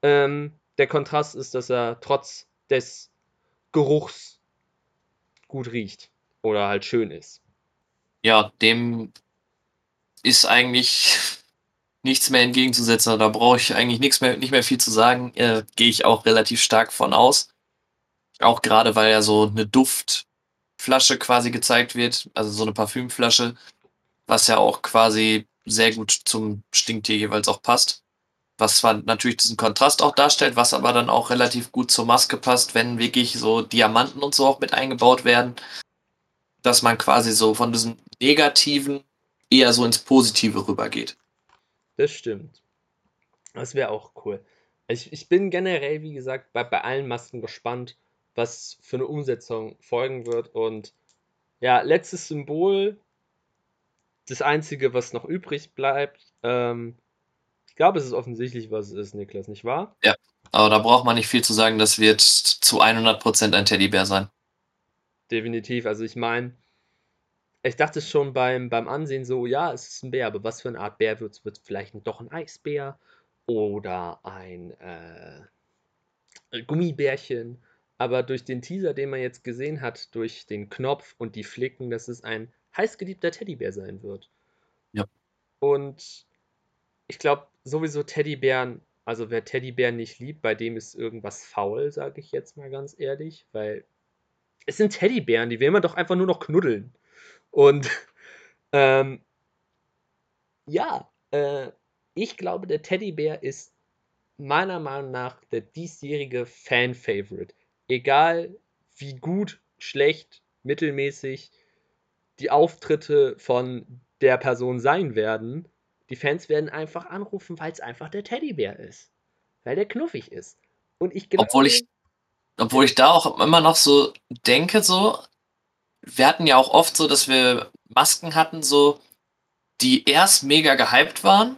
Ähm, der Kontrast ist, dass er trotz des Geruchs gut riecht oder halt schön ist. Ja, dem ist eigentlich nichts mehr entgegenzusetzen. Da brauche ich eigentlich nichts mehr, nicht mehr viel zu sagen. Äh, Gehe ich auch relativ stark von aus. Auch gerade, weil ja so eine Duftflasche quasi gezeigt wird, also so eine Parfümflasche, was ja auch quasi sehr gut zum Stinktier jeweils auch passt. Was zwar natürlich diesen Kontrast auch darstellt, was aber dann auch relativ gut zur Maske passt, wenn wirklich so Diamanten und so auch mit eingebaut werden, dass man quasi so von diesem Negativen eher so ins Positive rübergeht. Das stimmt. Das wäre auch cool. Ich, ich bin generell, wie gesagt, bei, bei allen Masken gespannt, was für eine Umsetzung folgen wird. Und ja, letztes Symbol, das Einzige, was noch übrig bleibt, ähm, ich glaube, es ist offensichtlich, was es ist, Niklas, nicht wahr? Ja, aber da braucht man nicht viel zu sagen, das wird zu 100% ein Teddybär sein. Definitiv, also ich meine, ich dachte schon beim, beim Ansehen so, ja, es ist ein Bär, aber was für eine Art Bär wird es? Wird vielleicht doch ein Eisbär oder ein äh, Gummibärchen? Aber durch den Teaser, den man jetzt gesehen hat, durch den Knopf und die Flicken, dass es ein heißgeliebter Teddybär sein wird. Ja. Und ich glaube sowieso Teddybären, also wer Teddybären nicht liebt, bei dem ist irgendwas faul, sage ich jetzt mal ganz ehrlich, weil es sind Teddybären, die will man doch einfach nur noch knuddeln. Und ähm, ja, äh, ich glaube, der Teddybär ist meiner Meinung nach der diesjährige Fan-Favorite. Egal wie gut, schlecht, mittelmäßig die Auftritte von der Person sein werden, die Fans werden einfach anrufen, weil es einfach der Teddybär ist. Weil der knuffig ist. Und ich glaube. Obwohl ich, obwohl ich da auch immer noch so denke, so, wir hatten ja auch oft so, dass wir Masken hatten, so, die erst mega gehypt waren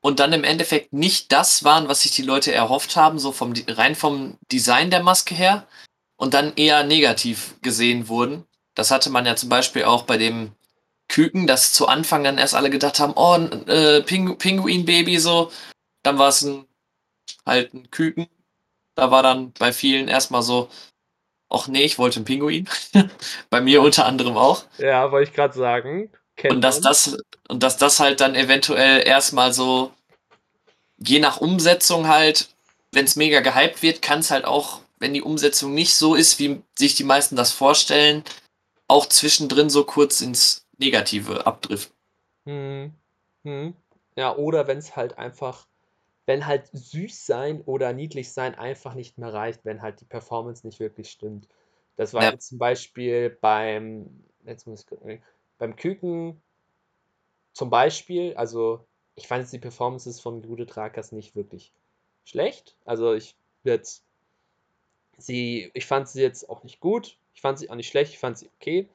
und dann im Endeffekt nicht das waren, was sich die Leute erhofft haben, so vom rein vom Design der Maske her und dann eher negativ gesehen wurden. Das hatte man ja zum Beispiel auch bei dem Küken, dass zu Anfang dann erst alle gedacht haben, oh, äh, Pingu Pinguin-Baby so. Dann war es ein, halt ein Küken. Da war dann bei vielen erstmal so, ach nee, ich wollte einen Pinguin. bei mir unter anderem auch. Ja, wollte ich gerade sagen. Und dass, das, und dass das halt dann eventuell erstmal so, je nach Umsetzung halt, wenn es mega gehypt wird, kann es halt auch, wenn die Umsetzung nicht so ist, wie sich die meisten das vorstellen, auch zwischendrin so kurz ins Negative abdriften. Hm. Hm. Ja, oder wenn es halt einfach, wenn halt süß sein oder niedlich sein einfach nicht mehr reicht, wenn halt die Performance nicht wirklich stimmt. Das war ja. jetzt zum Beispiel beim, jetzt muss ich beim Küken zum Beispiel, also ich fand jetzt die Performances von Gude Trakas nicht wirklich schlecht. Also ich jetzt sie, ich fand sie jetzt auch nicht gut, ich fand sie auch nicht schlecht, ich fand sie okay.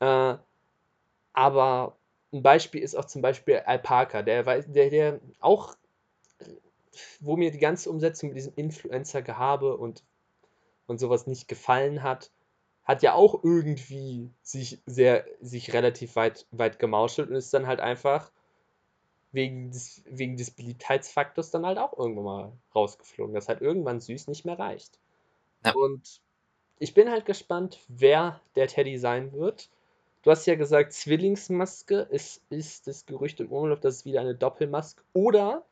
Äh, aber ein Beispiel ist auch zum Beispiel Alpaka, der, der, der auch, wo mir die ganze Umsetzung mit diesem Influencer-Gehabe und, und sowas nicht gefallen hat, hat ja auch irgendwie sich sehr, sich relativ weit, weit gemauschelt und ist dann halt einfach wegen des, wegen des Beliebtheitsfaktors dann halt auch irgendwann mal rausgeflogen, dass halt irgendwann süß nicht mehr reicht. Ja. Und ich bin halt gespannt, wer der Teddy sein wird. Du hast ja gesagt, Zwillingsmaske. Es ist das Gerücht im Umlauf, dass es wieder eine Doppelmaske oder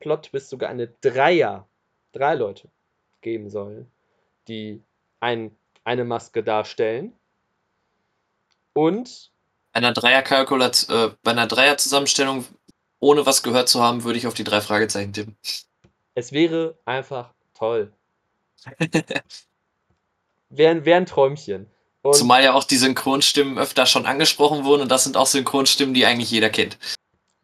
Plot bis sogar eine Dreier, drei Leute geben soll, die ein, eine Maske darstellen. Und einer Dreierkalkulat äh, bei einer Dreierzusammenstellung, ohne was gehört zu haben, würde ich auf die drei Fragezeichen tippen. Es wäre einfach toll. wäre wär ein Träumchen. Und Zumal ja auch die Synchronstimmen öfter schon angesprochen wurden und das sind auch Synchronstimmen, die eigentlich jeder kennt.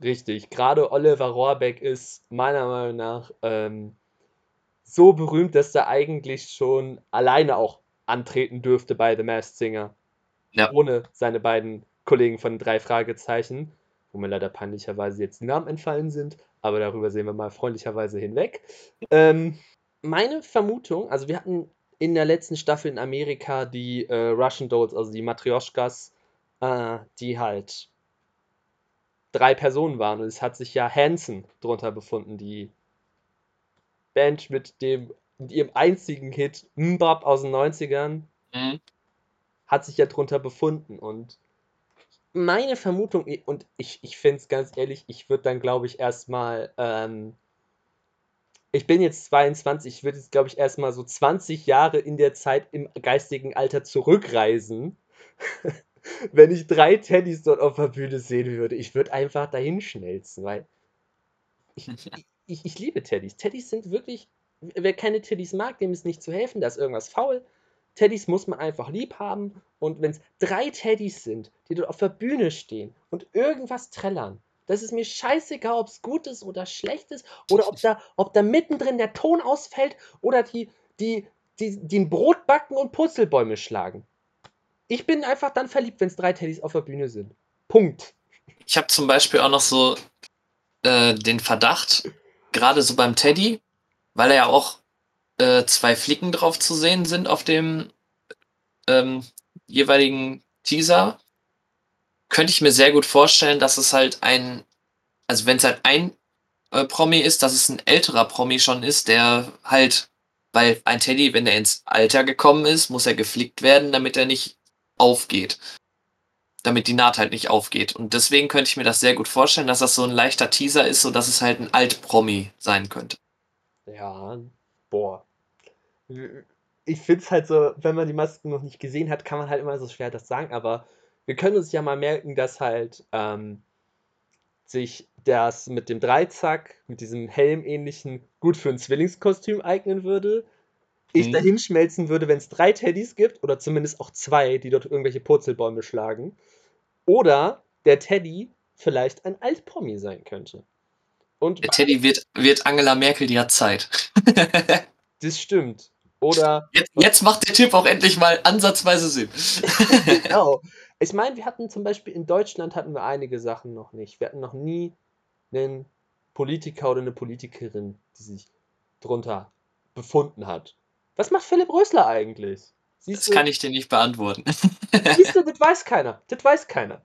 Richtig, gerade Oliver Rohrbeck ist meiner Meinung nach ähm, so berühmt, dass er eigentlich schon alleine auch antreten dürfte bei The Masked Singer. Ja. Ohne seine beiden Kollegen von drei Fragezeichen, wo mir leider peinlicherweise jetzt die Namen entfallen sind, aber darüber sehen wir mal freundlicherweise hinweg. Ähm, meine Vermutung, also wir hatten in der letzten Staffel in Amerika die äh, Russian Dolls, also die Matryoshkas, äh, die halt drei Personen waren. Und es hat sich ja Hanson drunter befunden, die Band mit dem mit ihrem einzigen Hit Mbab aus den 90ern mhm. hat sich ja drunter befunden. Und meine Vermutung, und ich, ich finde es ganz ehrlich, ich würde dann, glaube ich, erstmal ähm, ich bin jetzt 22, ich würde jetzt, glaube ich, erstmal so 20 Jahre in der Zeit im geistigen Alter zurückreisen, wenn ich drei Teddys dort auf der Bühne sehen würde. Ich würde einfach dahin schnelzen, weil ich, ich, ich, liebe Teddys. Teddys sind wirklich, wer keine Teddys mag, dem ist nicht zu helfen, da ist irgendwas faul. Teddys muss man einfach lieb haben und wenn es drei Teddys sind, die dort auf der Bühne stehen und irgendwas trällern, das ist mir scheißegal, ob es gut ist oder schlecht ist oder ob da, ob da mittendrin der Ton ausfällt oder die, die, die, die ein Brot backen und Purzelbäume schlagen. Ich bin einfach dann verliebt, wenn es drei Teddys auf der Bühne sind. Punkt. Ich habe zum Beispiel auch noch so äh, den Verdacht, gerade so beim Teddy, weil er ja auch äh, zwei Flicken drauf zu sehen sind auf dem ähm, jeweiligen Teaser, könnte ich mir sehr gut vorstellen, dass es halt ein, also wenn es halt ein äh, Promi ist, dass es ein älterer Promi schon ist, der halt, weil ein Teddy, wenn er ins Alter gekommen ist, muss er geflickt werden, damit er nicht aufgeht. Damit die Naht halt nicht aufgeht. Und deswegen könnte ich mir das sehr gut vorstellen, dass das so ein leichter Teaser ist, sodass es halt ein Alt-Promi sein könnte. Ja, boah. Ich finde es halt so, wenn man die Masken noch nicht gesehen hat, kann man halt immer so schwer das sagen, aber wir können uns ja mal merken, dass halt ähm, sich das mit dem Dreizack, mit diesem Helm-ähnlichen, gut für ein Zwillingskostüm eignen würde. Ich Mhm. dahin schmelzen würde, wenn es drei Teddys gibt, oder zumindest auch zwei, die dort irgendwelche Purzelbäume schlagen. Oder der Teddy vielleicht ein Altpromi sein könnte. Und Der Teddy wird, wird Angela Merkel, die hat Zeit. das stimmt. Oder Jetzt, jetzt macht der Tipp auch endlich mal ansatzweise Sinn. genau. Ich meine, wir hatten zum Beispiel in Deutschland hatten wir einige Sachen noch nicht. Wir hatten noch nie einen Politiker oder eine Politikerin, die sich drunter befunden hat. Was macht Philipp Rösler eigentlich? Siehst Das du, kann ich dir nicht beantworten. siehst du, das weiß keiner. Das weiß keiner.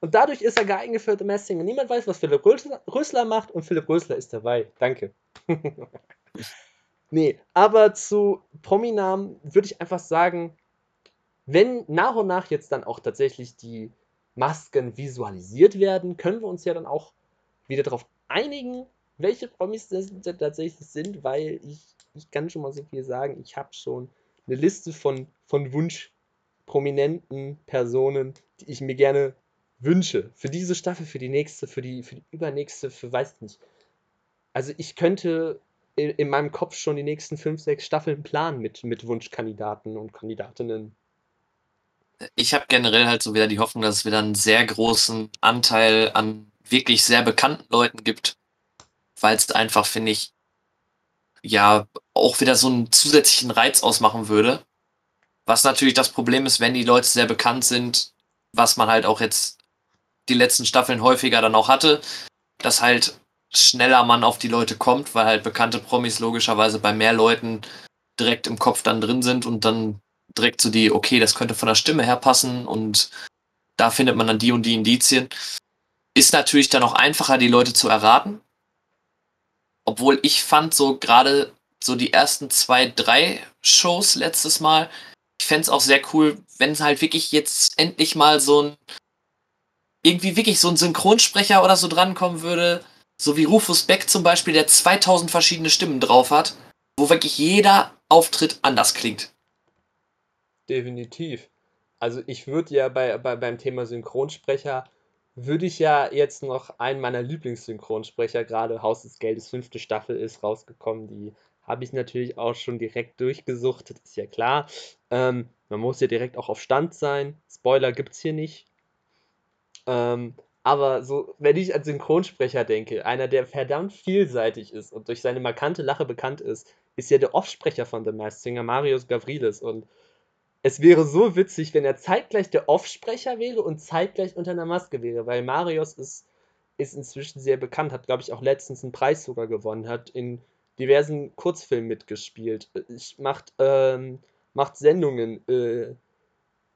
Und dadurch ist er geeignet für The Masked Singer. Niemand weiß, was Philipp Rösler macht und Philipp Rösler ist dabei. Danke. Nee, aber zu Prominamen würde ich einfach sagen, wenn nach und nach jetzt dann auch tatsächlich die Masken visualisiert werden, können wir uns ja dann auch wieder darauf einigen, welche Promis das tatsächlich sind, weil ich, ich kann schon mal so viel sagen, ich habe schon eine Liste von, von Wunsch-prominenten Personen, die ich mir gerne wünsche. Für diese Staffel, für die nächste, für die, für die übernächste, für weiß nicht. Also ich könnte in, in meinem Kopf schon die nächsten fünf, sechs Staffeln planen mit, mit Wunschkandidaten und Kandidatinnen. Ich habe generell halt so wieder die Hoffnung, dass es wieder einen sehr großen Anteil an wirklich sehr bekannten Leuten gibt, weil es einfach, finde ich, ja, auch wieder so einen zusätzlichen Reiz ausmachen würde. Was natürlich das Problem ist, wenn die Leute sehr bekannt sind, was man halt auch jetzt die letzten Staffeln häufiger dann auch hatte, dass halt schneller man auf die Leute kommt, weil halt bekannte Promis logischerweise bei mehr Leuten direkt im Kopf dann drin sind und dann direkt so die, okay, das könnte von der Stimme her passen und da findet man dann die und die Indizien. Ist natürlich dann auch einfacher, die Leute zu erraten. Obwohl ich fand so gerade so die ersten zwei, drei Shows letztes Mal, ich fände es auch sehr cool, wenn es halt wirklich jetzt endlich mal so ein, irgendwie wirklich so ein Synchronsprecher oder so drankommen würde, so wie Rufus Beck zum Beispiel, der 2000 verschiedene Stimmen drauf hat, wo wirklich jeder Auftritt anders klingt. Definitiv. Also ich würde ja bei, bei, beim Thema Synchronsprecher, würde ich ja jetzt noch einen meiner Lieblingssynchronsprecher, gerade Haus des Geldes, fünfte Staffel ist rausgekommen, die habe ich natürlich auch schon direkt durchgesuchtet, ist ja klar. Ähm, man muss ja direkt auch auf Stand sein. Spoiler gibt's hier nicht. Ähm, aber so, wenn ich an Synchronsprecher denke, einer, der verdammt vielseitig ist und durch seine markante Lache bekannt ist, ist ja der Offsprecher von The Masked Singer, Marius Gavrilis. Und es wäre so witzig, wenn er zeitgleich der Offsprecher wäre und zeitgleich unter einer Maske wäre, weil Marius ist, ist inzwischen sehr bekannt, hat, glaube ich, auch letztens einen Preis sogar gewonnen, hat in diversen Kurzfilmen mitgespielt, macht, ähm, macht Sendungen, äh,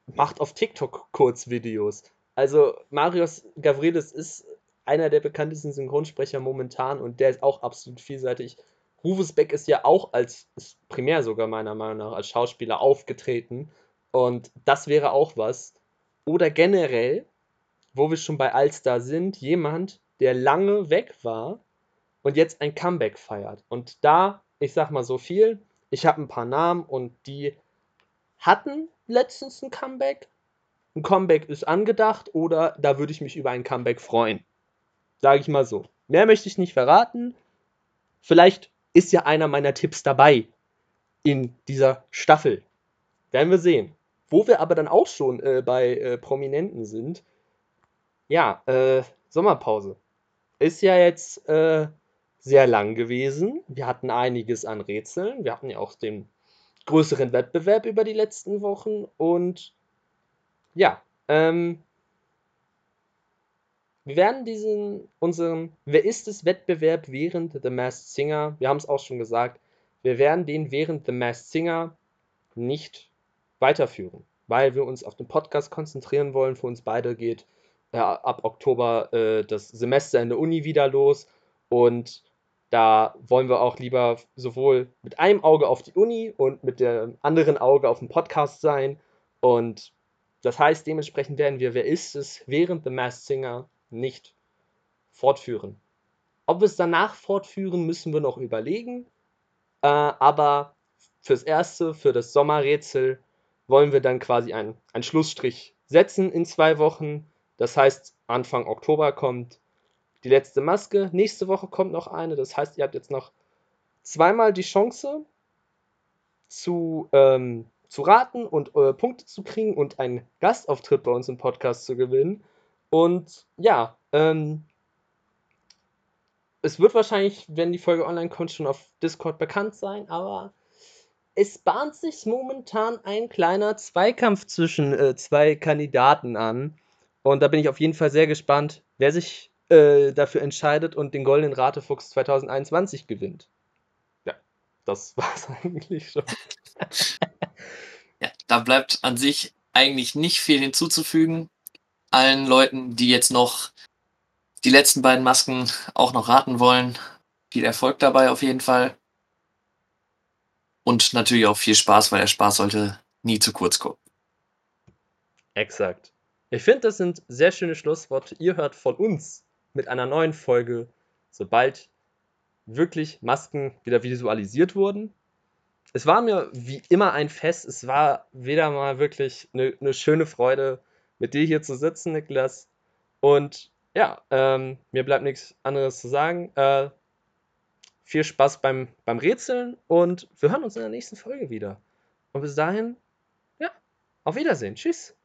macht auf TikTok Kurzvideos. Also Marius Gavrilis ist einer der bekanntesten Synchronsprecher momentan und der ist auch absolut vielseitig. Rufus Beck ist ja auch als, primär sogar meiner Meinung nach, als Schauspieler aufgetreten. Und das wäre auch was. Oder generell, wo wir schon bei Allstar sind, jemand, der lange weg war und jetzt ein Comeback feiert. Und da, ich sag mal so viel, ich habe ein paar Namen und die hatten letztens ein Comeback. Ein Comeback ist angedacht oder da würde ich mich über ein Comeback freuen. Sage ich mal so. Mehr möchte ich nicht verraten. Vielleicht ist ja einer meiner Tipps dabei in dieser Staffel. Werden wir sehen. Wo wir aber dann auch schon äh, bei äh, Prominenten sind. Ja, äh, Sommerpause. Ist ja jetzt äh, sehr lang gewesen. Wir hatten einiges an Rätseln. Wir hatten ja auch den größeren Wettbewerb über die letzten Wochen. Und ja, ähm, wir werden diesen, unseren Wer ist es Wettbewerb während The Masked Singer, wir haben es auch schon gesagt, wir werden den während The Masked Singer nicht weiterführen, weil wir uns auf den Podcast konzentrieren wollen. Für uns beide geht äh, ab Oktober äh, das Semester in der Uni wieder los und da wollen wir auch lieber sowohl mit einem Auge auf die Uni und mit dem anderen Auge auf den Podcast sein. Und das heißt, dementsprechend werden wir Wer ist es während The Masked Singer nicht fortführen. Ob wir es danach fortführen, müssen wir noch überlegen. Äh, aber fürs Erste, für das Sommerrätsel, wollen wir dann quasi einen, einen Schlussstrich setzen in zwei Wochen. Das heißt, Anfang Oktober kommt die letzte Maske. Nächste Woche kommt noch eine. Das heißt, ihr habt jetzt noch zweimal die Chance zu, ähm, zu raten und äh, Punkte zu kriegen und einen Gastauftritt bei uns im Podcast zu gewinnen. Und ja, ähm, es wird wahrscheinlich, wenn die Folge online kommt, schon auf Discord bekannt sein, aber es bahnt sich momentan ein kleiner Zweikampf zwischen äh, zwei Kandidaten an. Und da bin ich auf jeden Fall sehr gespannt, wer sich äh, dafür entscheidet und den Goldenen Ratefuchs 2021 gewinnt. Ja, das war's eigentlich schon. da bleibt an sich eigentlich nicht viel hinzuzufügen. Allen Leuten, die jetzt noch die letzten beiden Masken auch noch raten wollen, viel Erfolg dabei auf jeden Fall. Und natürlich auch viel Spaß, weil der Spaß sollte nie zu kurz kommen. Exakt. Ich finde, das sind sehr schöne Schlussworte. Ihr hört von uns mit einer neuen Folge, sobald wirklich Masken wieder visualisiert wurden. Es war mir wie immer ein Fest. Es war wieder mal wirklich eine, eine schöne Freude, mit dir hier zu sitzen, Niklas. Und ja, ähm, mir bleibt nichts anderes zu sagen. Äh, viel Spaß beim, beim Rätseln und wir hören uns in der nächsten Folge wieder. Und bis dahin, ja, auf Wiedersehen. Tschüss.